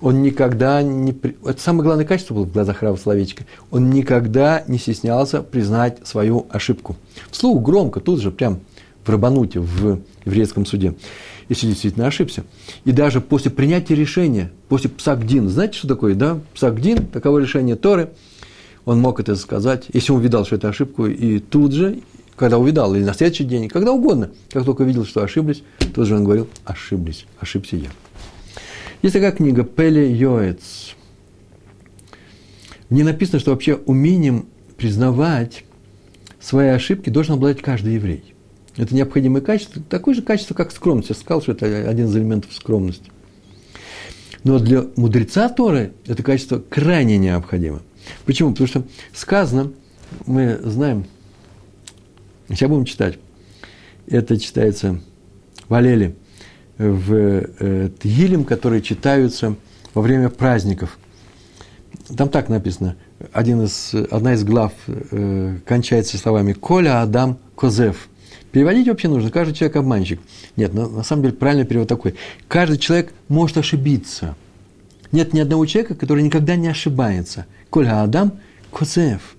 он никогда не... Это самое главное качество было в глазах Рава Словечка. Он никогда не стеснялся признать свою ошибку. Вслух громко, тут же, прям в Рабануте, в еврейском суде, если действительно ошибся. И даже после принятия решения, после Псагдин, знаете, что такое, да? Псагдин, таково решение Торы, он мог это сказать, если он увидал, что это ошибку, и тут же, когда увидал, или на следующий день, когда угодно, как только видел, что ошиблись, тут же он говорил, ошиблись, ошибся я. Есть такая книга Пеле Йоэц. В ней написано, что вообще умением признавать свои ошибки должен обладать каждый еврей. Это необходимое качество, такое же качество, как скромность. Я сказал, что это один из элементов скромности. Но для мудреца Торы это качество крайне необходимо. Почему? Потому что сказано, мы знаем, сейчас будем читать, это читается в Алеле, в э, Тгилем, которые читаются во время праздников. Там так написано, один из, одна из глав э, кончается словами «Коля Адам Козев», Переводить вообще нужно, каждый человек обманщик. Нет, на, на самом деле правильный перевод такой. Каждый человек может ошибиться. Нет ни одного человека, который никогда не ошибается. Кольга Адам Козев.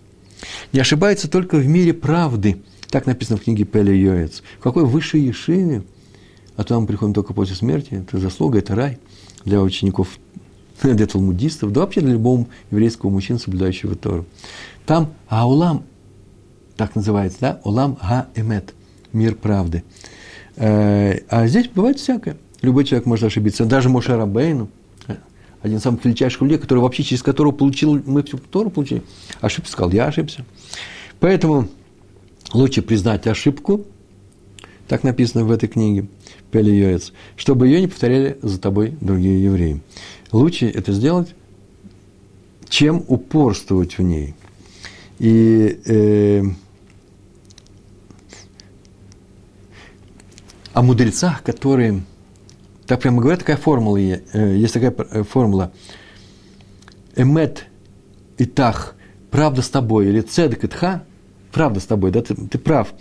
Не ошибается только в мире правды. Так написано в книге Пеля Йоец. В какой высшей ешиве? А то мы приходим только после смерти. Это заслуга, это рай для учеников, для талмудистов, да вообще для любого еврейского мужчины, соблюдающего Тору. Там Аулам, так называется, да, Улам Га-Эмет – мир правды. Э, а здесь бывает всякое. Любой человек может ошибиться. Даже Моше Рабейну, один из самых величайших людей, который вообще через которого получил, мы всю Тору получили, ошибся, сказал, я ошибся. Поэтому лучше признать ошибку, так написано в этой книге, Пели Йоец, чтобы ее не повторяли за тобой другие евреи. Лучше это сделать, чем упорствовать в ней. И э, о мудрецах, которые, так прямо говорят, такая формула, э, есть такая э, формула, эмет и тах, правда с тобой, или цедек и тха, правда с тобой, да, ты, ты прав,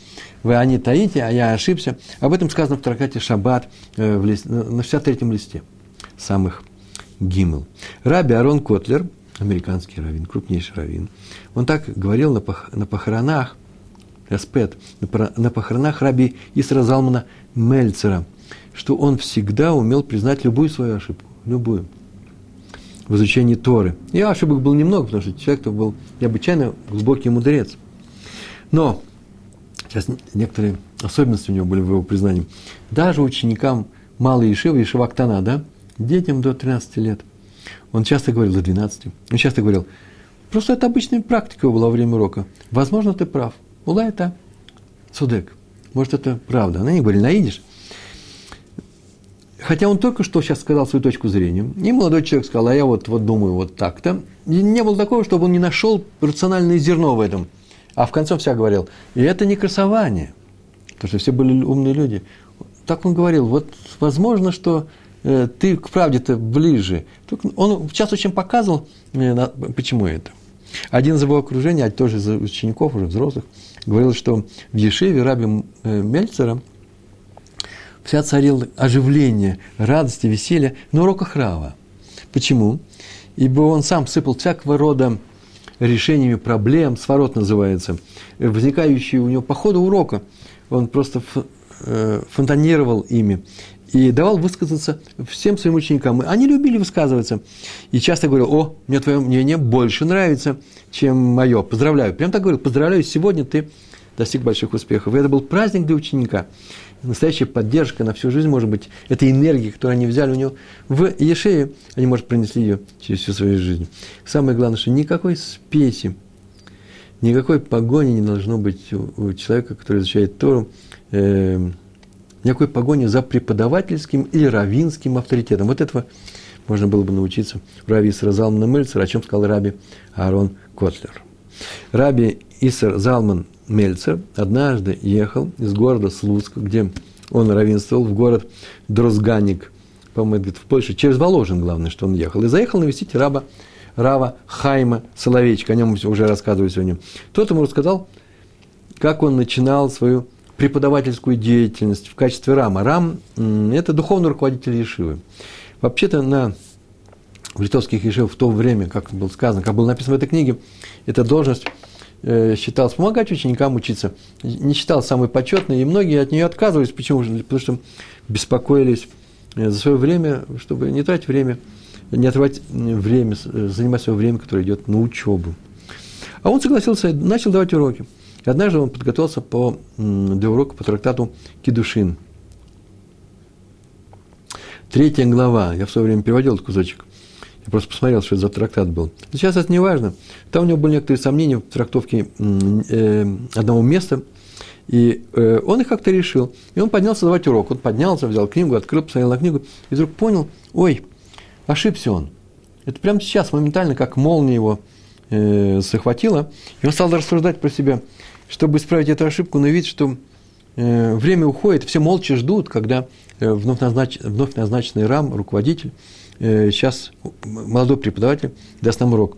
вы они таите, а я ошибся. Об этом сказано в тракате Шаббат э, в лист, на 63-м листе самых гимл. Раби Арон Котлер, американский раввин, крупнейший раввин, он так говорил на, пох, на похоронах, Аспет, на похоронах раби Исра Залмана Мельцера, что он всегда умел признать любую свою ошибку, любую, в изучении Торы. И ошибок было немного, потому что человек -то был необычайно глубокий мудрец. Но, сейчас некоторые особенности у него были в его признании. Даже ученикам малой Ешивы, Ешива Актана, да, детям до 13 лет, он часто говорил, до 12, он часто говорил, просто это обычная практика была во время урока. Возможно, ты прав. Ула это судек. Может, это правда. Она не говорит, наидишь. Хотя он только что сейчас сказал свою точку зрения. И молодой человек сказал, а я вот, вот думаю вот так-то. Не было такого, чтобы он не нашел рациональное зерно в этом. А в конце он вся говорил, и это не красование. Потому что все были умные люди. Так он говорил, вот возможно, что э, ты к правде-то ближе. Он сейчас очень показывал, э, на, почему это. Один из его окружения, а тоже из учеников, уже взрослых, говорил, что в Ешеве раби э, Мельцера вся царила оживление, радость и веселье на уроках Рава. Почему? Ибо он сам сыпал всякого рода решениями проблем, сворот называется, возникающие у него по ходу урока. Он просто э, фонтанировал ими и давал высказаться всем своим ученикам. Они любили высказываться. И часто говорил, о, мне твое мнение больше нравится, чем мое. Поздравляю. Прям так говорил, поздравляю, сегодня ты достиг больших успехов. И это был праздник для ученика. Настоящая поддержка на всю жизнь, может быть, эта энергия, которую они взяли у него в Ешее, они, может, пронесли ее через всю свою жизнь. Самое главное, что никакой спеси, никакой погони не должно быть у человека, который изучает Тору, э, никакой погони за преподавательским или равинским авторитетом. Вот этого можно было бы научиться у Раби Исра Залмана Мельцера, о чем сказал Раби Аарон Котлер. Раби Иср Залман Мельцер однажды ехал из города Слуцка, где он равенствовал в город Дрозганик, по-моему, в Польше, через Воложин, главное, что он ехал. И заехал навестить раба, Рава Хайма Соловейчика, о нем уже рассказывали сегодня. Тот ему рассказал, как он начинал свою преподавательскую деятельность в качестве рама. Рам – это духовный руководитель Ешивы. Вообще-то на в литовских ешивах в то время, как было сказано, как было написано в этой книге, эта должность э, считалась помогать ученикам учиться. Не считалась самой почетной, и многие от нее отказывались. Почему? Потому что беспокоились э, за свое время, чтобы не тратить время, не отрывать время, э, занимать свое время, которое идет на учебу. А он согласился, начал давать уроки. И однажды он подготовился по, для урока по трактату Кедушин. Третья глава, я в свое время переводил этот кусочек. Я просто посмотрел, что это за трактат был. Сейчас это не важно. Там у него были некоторые сомнения в трактовке э, одного места, и э, он их как-то решил. И он поднялся давать урок. Он поднялся, взял книгу, открыл, посмотрел на книгу, и вдруг понял, ой, ошибся он. Это прямо сейчас, моментально, как молния его э, захватила. И он стал рассуждать про себя – чтобы исправить эту ошибку, но вид, что э, время уходит, все молча ждут, когда э, вновь, назнач, вновь назначенный рам, руководитель, э, сейчас молодой преподаватель даст нам урок.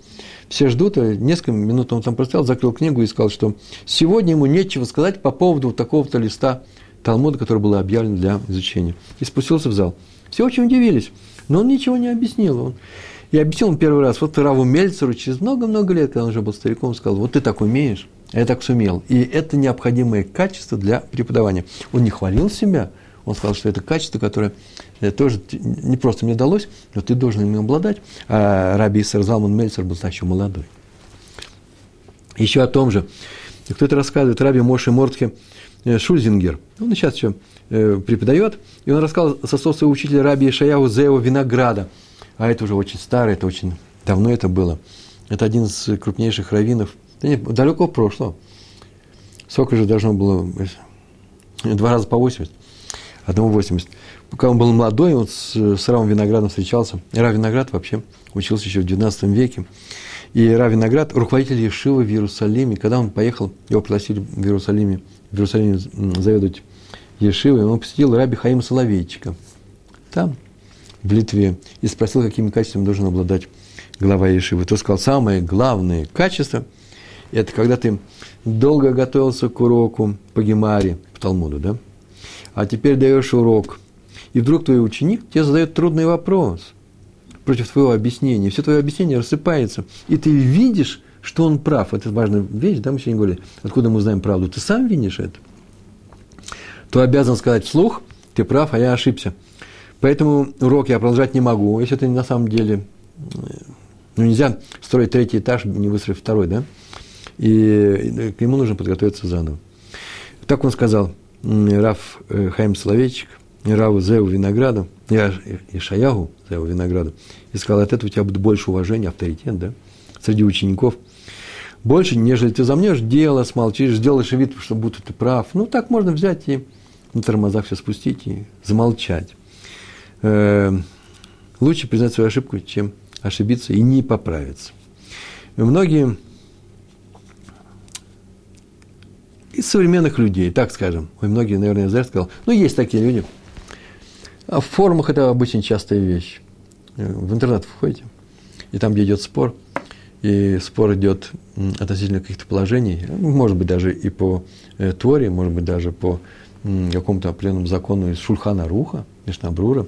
Все ждут, а несколько минут он там простоял, закрыл книгу и сказал, что сегодня ему нечего сказать по поводу такого-то листа Талмуда, который был объявлен для изучения. И спустился в зал. Все очень удивились, но он ничего не объяснил. Он, и объяснил он первый раз, вот Раву Мельцеру через много-много лет, когда он уже был стариком, сказал, вот ты так умеешь, я так сумел. И это необходимое качество для преподавания. Он не хвалил себя, он сказал, что это качество, которое э, тоже не просто мне далось, но ты должен им обладать. А Раби Исар Залман Мельцер был еще молодой. Еще о том же. Кто-то рассказывает, Раби Моши Мортке э, Шульзингер. Он сейчас еще э, преподает. И он рассказал со слов своего учителя Раби Ишаяу Зео Винограда. А это уже очень старое, это очень давно это было. Это один из крупнейших раввинов – да нет, далеко в прошлом. Сколько же должно было? Два раза по 80. Одного 80. Пока он был молодой, он с, с Равом Виноградом встречался. Рав Виноград вообще учился еще в 19 веке. И Рав Виноград, руководитель Ешивы в Иерусалиме, когда он поехал, его пригласили в Иерусалиме, в Иерусалиме заведовать Ешивой, он посетил Раби Хаима Соловейчика. Там, в Литве, и спросил, какими качествами должен обладать глава Ешивы. То сказал, самое главное качество – это когда ты долго готовился к уроку по Гемаре, по Талмуду, да? А теперь даешь урок, и вдруг твой ученик тебе задает трудный вопрос против твоего объяснения. Все твое объяснение рассыпается, и ты видишь, что он прав. Это важная вещь, да, мы сегодня говорили, откуда мы знаем правду. Ты сам видишь это. То обязан сказать вслух, ты прав, а я ошибся. Поэтому урок я продолжать не могу, если ты на самом деле... Ну, нельзя строить третий этаж, не выстроив второй, да? И к нему нужно подготовиться заново. Так он сказал, Раф э, Хайм Соловейчик, Раву Зеу Винограду, и Шаягу Зеу Винограду, и сказал, от этого у тебя будет больше уважения, авторитет, да, среди учеников. Больше, нежели ты замнешь дело, смолчишь, сделаешь вид, что будто ты прав. Ну, так можно взять и на тормозах все спустить и замолчать. Э, лучше признать свою ошибку, чем ошибиться и не поправиться. Многие из современных людей, так скажем. Ой, многие, наверное, зря сказал. Ну, есть такие люди. А в форумах это обычно частая вещь. Э, в интернет входите, и там, где идет спор, и спор идет относительно каких-то положений, ну, может быть, даже и по э, Торе, может быть, даже по какому-то определенному закону из Шульхана Руха, Мишнабрура,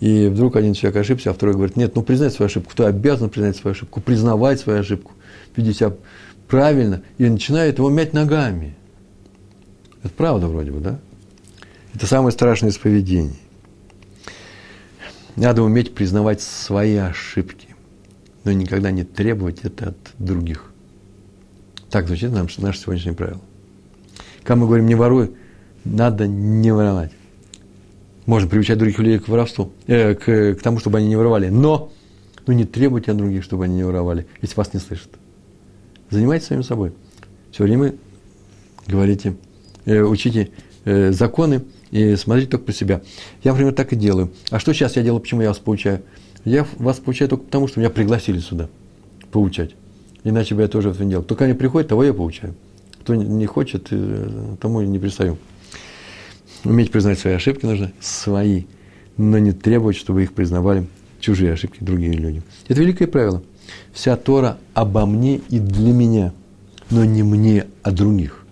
и вдруг один человек ошибся, а второй говорит, нет, ну признай свою ошибку, кто обязан признать свою ошибку, признавать свою ошибку, видеть себя правильно, и начинает его мять ногами. Это правда вроде бы, да? Это самое страшное из поведений. Надо уметь признавать свои ошибки, но никогда не требовать это от других. Так звучит нам наше сегодняшнее правило. Когда мы говорим «не воруй», надо не воровать. Можно приучать других людей к воровству, э, к, к тому, чтобы они не воровали. Но ну, не требуйте от других, чтобы они не воровали, если вас не слышат. Занимайтесь самим собой. Все время говорите, учите э, законы и смотрите только про себя. Я, например, так и делаю. А что сейчас я делаю, почему я вас получаю? Я вас получаю только потому, что меня пригласили сюда поучать. Иначе бы я тоже этого не делал. Кто ко мне приходит, того я получаю. Кто не хочет, э, тому не пристаю. Уметь признать свои ошибки нужно свои, но не требовать, чтобы их признавали чужие ошибки другие люди. Это великое правило. Вся Тора обо мне и для меня, но не мне, а других.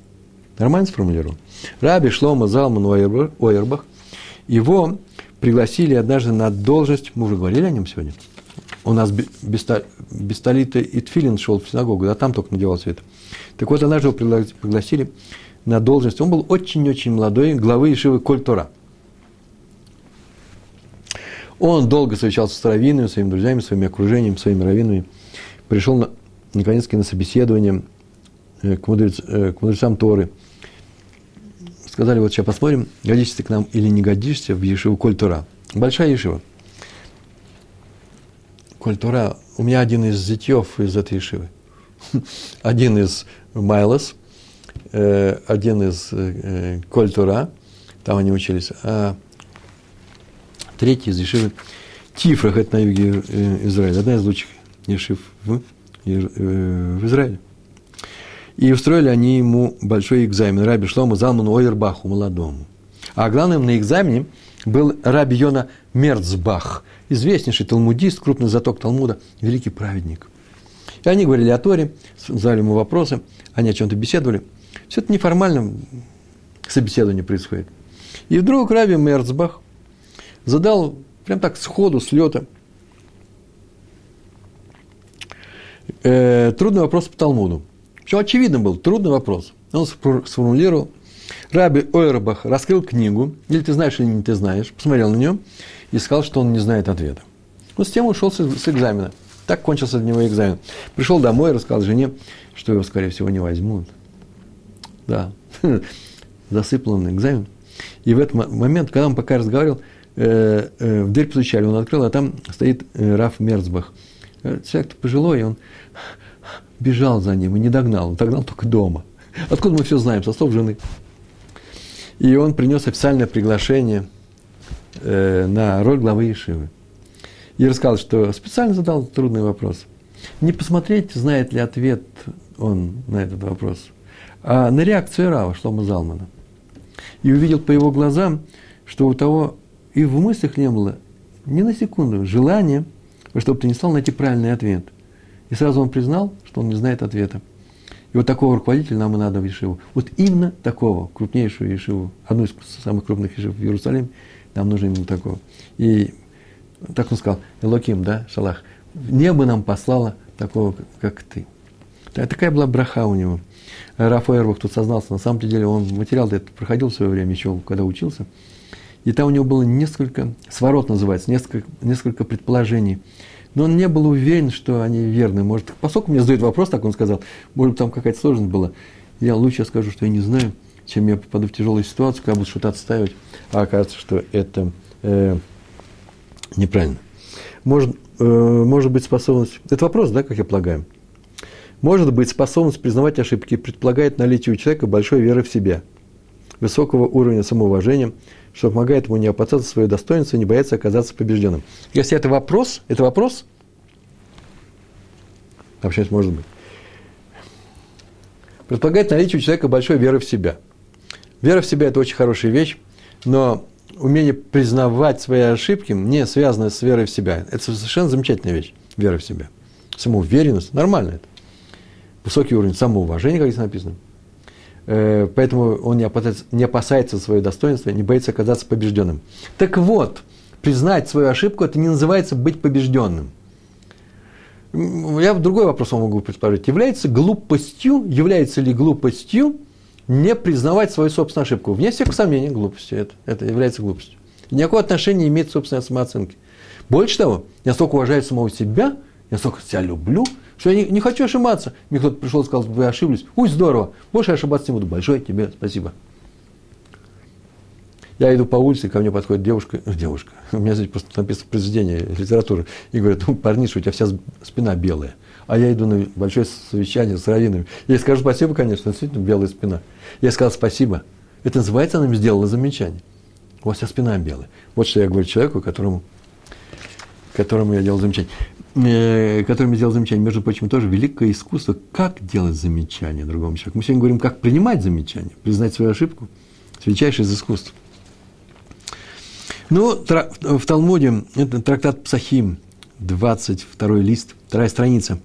Нормально сформулировал? Раби Шлома Залман Ойербах, его пригласили однажды на должность, мы уже говорили о нем сегодня, у нас талита и тфилин шел в синагогу, да, там только надевал свет. Так вот, однажды его пригласили на должность. Он был очень-очень молодой, главы Ишивы Кольтора. Он долго совещался с раввинами, своими друзьями, своим окружением, своими раввинами. Пришел, на, наконец-таки, на собеседование э, к, мудрец, э, к мудрецам Торы. Сказали, вот сейчас посмотрим, годишься ты к нам или не годишься в Ешиву Кольтора. Большая Ешива. Кольтура. У меня один из зятьев из этой Ешивы. Один из Майлос – э, один из э, Кольтура, там они учились, а третий из Ешивы Тифрах, это на юге э, Израиля, одна из лучших Ешив в, э, в Израиле. И устроили они ему большой экзамен, Раби Шлому Залману Ойербаху, молодому. А главным на экзамене был Раби Йона Мерцбах, известнейший талмудист, крупный заток Талмуда, великий праведник. И они говорили о Торе, задали ему вопросы, они о чем-то беседовали – все это неформально собеседование происходит. И вдруг Раби Мерцбах задал прям так сходу, с лета, э, трудный вопрос по Талмуду. Все очевидно был, трудный вопрос. Он сформулировал. Раби Ойербах раскрыл книгу, или ты знаешь, или не ты знаешь, посмотрел на нее и сказал, что он не знает ответа. Ну, с тем ушел с, экзамена. Так кончился для него экзамен. Пришел домой и рассказал жене, что его, скорее всего, не возьмут. Да, засыпал он экзамен. И в этот момент, когда он пока разговаривал, э, э, в дверь постучали, он открыл, а там стоит э, Раф Мерцбах. Э, человек пожилой, он бежал за ним и не догнал. Он догнал только дома. Откуда мы все знаем? Со слов жены. И он принес официальное приглашение э, на роль главы Ешивы. И рассказал, что специально задал трудный вопрос. Не посмотреть, знает ли ответ он на этот вопрос – а на реакцию Рава Шлома Залмана. И увидел по его глазам, что у того и в мыслях не было ни на секунду желания, чтобы ты не стал найти правильный ответ. И сразу он признал, что он не знает ответа. И вот такого руководителя нам и надо в Ешиву. Вот именно такого, крупнейшую Ешиву, одну из самых крупных Ешив в Иерусалиме, нам нужно именно такого. И так он сказал, Элоким, да, Шалах, небо нам послало такого, как ты. Такая была браха у него – Раф Эрбах тут сознался, на самом деле он материал этот проходил в свое время еще, когда учился, и там у него было несколько, сворот называется, несколько, несколько предположений. Но он не был уверен, что они верны. Может, поскольку мне задают вопрос, так он сказал, может, там какая-то сложность была. Я лучше скажу, что я не знаю, чем я попаду в тяжелую ситуацию, когда буду что-то отстаивать, а окажется, что это э, неправильно. Может, э, может быть способность... Это вопрос, да, как я полагаю? Может быть, способность признавать ошибки предполагает наличие у человека большой веры в себя, высокого уровня самоуважения, что помогает ему не опасаться свое достоинство и не бояться оказаться побежденным. Если это вопрос, это вопрос, вообще может быть, предполагает наличие у человека большой веры в себя. Вера в себя – это очень хорошая вещь, но умение признавать свои ошибки не связано с верой в себя. Это совершенно замечательная вещь, вера в себя. Самоуверенность, нормально это высокий уровень самоуважения, как здесь написано. Э, поэтому он не опасается, не опасается своего достоинства, не боится оказаться побежденным. Так вот, признать свою ошибку, это не называется быть побежденным. Я другой вопрос могу предположить. Является глупостью, является ли глупостью не признавать свою собственную ошибку? Вне всяких сомнений глупостью это, это является глупостью. Никакого отношения не имеет собственной самооценке. Больше того, я столько уважаю самого себя, я столько себя люблю, что я не, не хочу ошибаться. Мне кто-то пришел и сказал, вы ошиблись. Ой, здорово, больше я ошибаться не буду. Большое тебе спасибо. Я иду по улице, ко мне подходит девушка, э, девушка, у меня здесь просто написано произведение литературы, и говорят, ну, парниша, у тебя вся спина белая. А я иду на большое совещание с раввинами. Я ей скажу спасибо, конечно, действительно белая спина. Я сказал спасибо. Это называется, она мне сделала замечание. У вас вся спина белая. Вот что я говорю человеку, которому, которому я делал замечание. Э, которыми сделал замечание, между прочим, тоже великое искусство, как делать замечание другому человеку. Мы сегодня говорим, как принимать замечание, признать свою ошибку. Величайшее из искусств. Ну, в Талмуде, это трактат Псахим, 22 лист, вторая страница.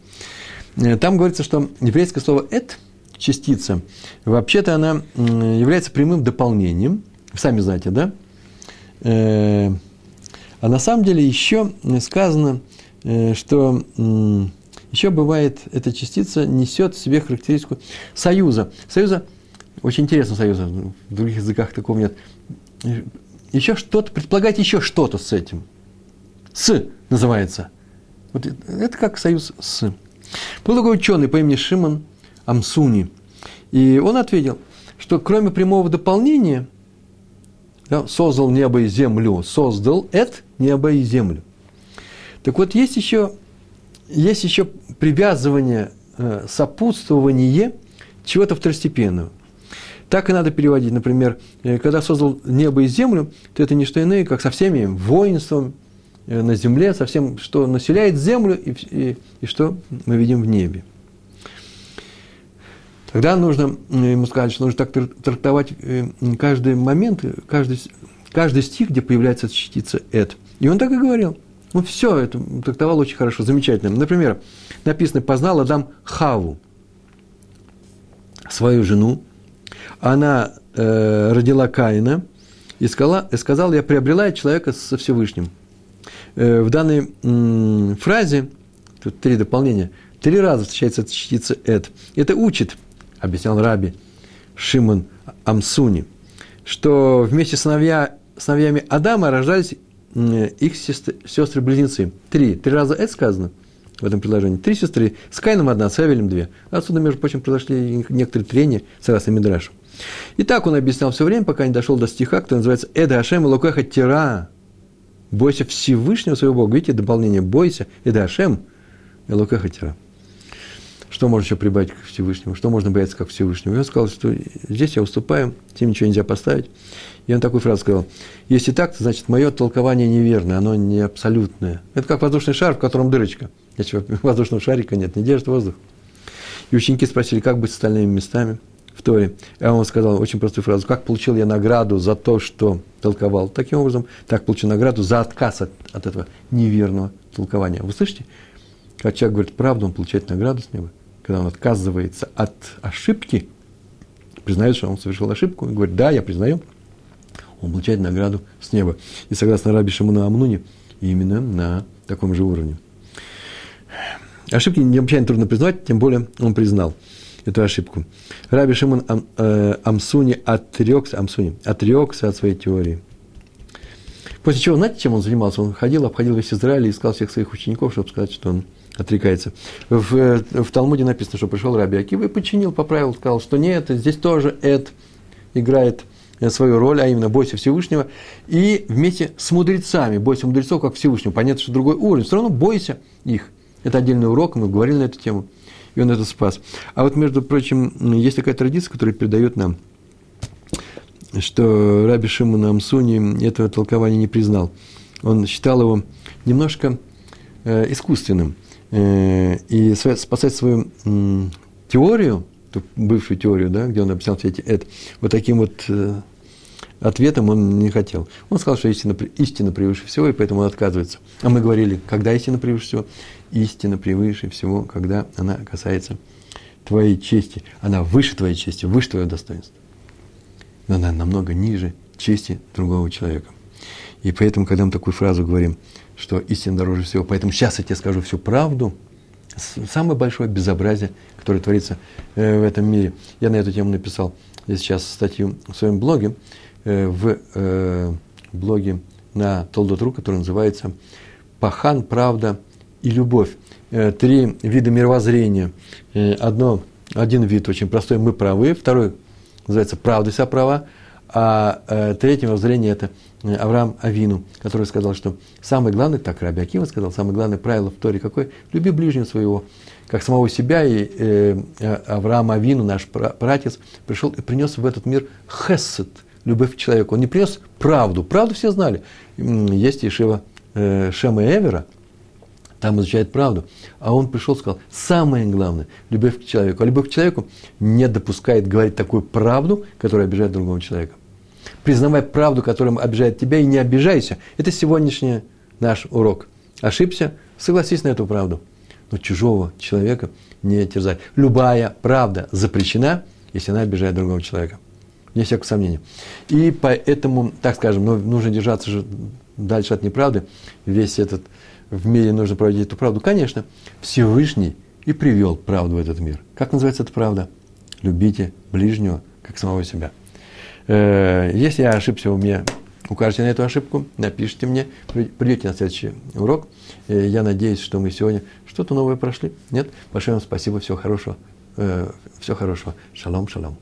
Э, там говорится, что еврейское слово «эт», частица, вообще-то она является прямым дополнением, сами знаете, да? Э, а на самом деле еще сказано, что еще бывает, эта частица несет в себе характеристику союза. Союза, очень интересно союза, в других языках такого нет. Еще что-то, предполагать еще что-то с этим. С называется. Вот это как союз с. Был такой ученый по имени Шимон Амсуни. И он ответил, что кроме прямого дополнения, да, создал небо и землю, создал это небо и землю. Так вот, есть еще есть еще привязывание, э, сопутствование чего-то второстепенного. Так и надо переводить. Например, э, когда создал небо и землю, то это не что иное, как со всеми воинством э, на земле, со всем, что населяет землю и, и, и что мы видим в небе. Тогда нужно ему сказать, что нужно так трактовать каждый момент, каждый, каждый стих, где появляется частица «эт». И он так и говорил – ну, все это трактовал очень хорошо, замечательно. Например, написано, познал Адам Хаву, свою жену. Она э, родила Каина и сказала, и сказала, я приобрела человека со Всевышним. Э, в данной м, фразе, тут три дополнения, три раза встречается частица «эт». Это учит, объяснял Раби Шимон Амсуни, что вместе с сыновья, сыновьями Адама рождались их сестры-близнецы. Три. Три раза это сказано в этом предложении. Три сестры. С Кайном одна, с Авелем две. Отсюда, между прочим, произошли некоторые трения с Расой Мидрашем. И так он объяснял все время, пока не дошел до стиха, который называется «Эда Ашем Лукаха Тира». Бойся Всевышнего своего Бога. Видите, дополнение «Бойся, Эда Ашем Лукаха Тира». Что можно еще прибавить к Всевышнему? Что можно бояться как Всевышнему? И он сказал, что здесь я уступаю, тем ничего нельзя поставить. И он такую фразу сказал. Если так, то значит, мое толкование неверное, оно не абсолютное. Это как воздушный шар, в котором дырочка. Если воздушного шарика нет, не держит воздух. И ученики спросили, как быть с остальными местами в Торе. И он сказал очень простую фразу. Как получил я награду за то, что толковал? Таким образом, так получил награду за отказ от, от этого неверного толкования. Вы слышите? Когда человек говорит правду, он получает награду с неба. Когда он отказывается от ошибки, признает, что он совершил ошибку, и говорит, да, я признаю, он получает награду с неба. И согласно Раби Шимону Амнуне, именно на таком же уровне. Ошибки необычайно трудно признать, тем более он признал эту ошибку. Раби Шимон Ам, э, Амсуни отрекся, Амсуни отрекся от своей теории. После чего, знаете, чем он занимался? Он ходил, обходил весь Израиль и искал всех своих учеников, чтобы сказать, что он отрекается. В, э, в Талмуде написано, что пришел Раби Акива и починил, поправил, сказал, что нет, здесь тоже Эд играет э, свою роль, а именно бойся Всевышнего, и вместе с мудрецами, бойся мудрецов, как Всевышнего. Понятно, что другой уровень, все равно бойся их. Это отдельный урок, мы говорили на эту тему, и он это спас. А вот, между прочим, есть такая традиция, которая передает нам, что Раби Шимон Амсуни этого толкования не признал. Он считал его немножко э, искусственным – и спасать свою теорию, бывшую теорию, да, где он объяснял все эти это, вот таким вот э, ответом он не хотел. Он сказал, что истина, истина превыше всего, и поэтому он отказывается. А мы говорили, когда истина превыше всего? Истина превыше всего, когда она касается твоей чести. Она выше твоей чести, выше твоего достоинства. Но она намного ниже чести другого человека. И поэтому, когда мы такую фразу говорим, что истина дороже всего. Поэтому сейчас я тебе скажу всю правду. Самое большое безобразие, которое творится э, в этом мире. Я на эту тему написал сейчас статью в своем блоге, э, в э, блоге на Толдотру, который называется «Пахан, правда и любовь». Три вида мировоззрения. Одно, один вид очень простой – мы правы. Второй называется «Правда вся права». А третье мировоззрение – это Э, Авраам Авину, который сказал, что самое главное, так Раби Акива сказал, самое главное правило в Торе какое? Люби ближнего своего, как самого себя. И э, Авраам Авину, наш пратец, пришел и принес в этот мир хесед, любовь к человеку. Он не принес правду. Правду все знали. Есть Ешива э, Шема Эвера, там изучает правду. А он пришел и сказал, самое главное, любовь к человеку. А любовь к человеку не допускает говорить такую правду, которая обижает другого человека. Признавай правду, которая обижает тебя, и не обижайся. Это сегодняшний наш урок. Ошибся, согласись на эту правду. Но чужого человека не терзай. Любая правда запрещена, если она обижает другого человека. Не всякого сомнения. И поэтому, так скажем, ну, нужно держаться же дальше от неправды. Весь этот в мире нужно проводить эту правду. Конечно, Всевышний и привел правду в этот мир. Как называется эта правда? Любите ближнего, как самого себя. Э, если я ошибся, вы мне укажете на эту ошибку, напишите мне, придете на следующий урок. Э, я надеюсь, что мы сегодня что-то новое прошли. Нет? Большое вам спасибо, всего хорошего. Э, всего хорошего. Шалом, шалом.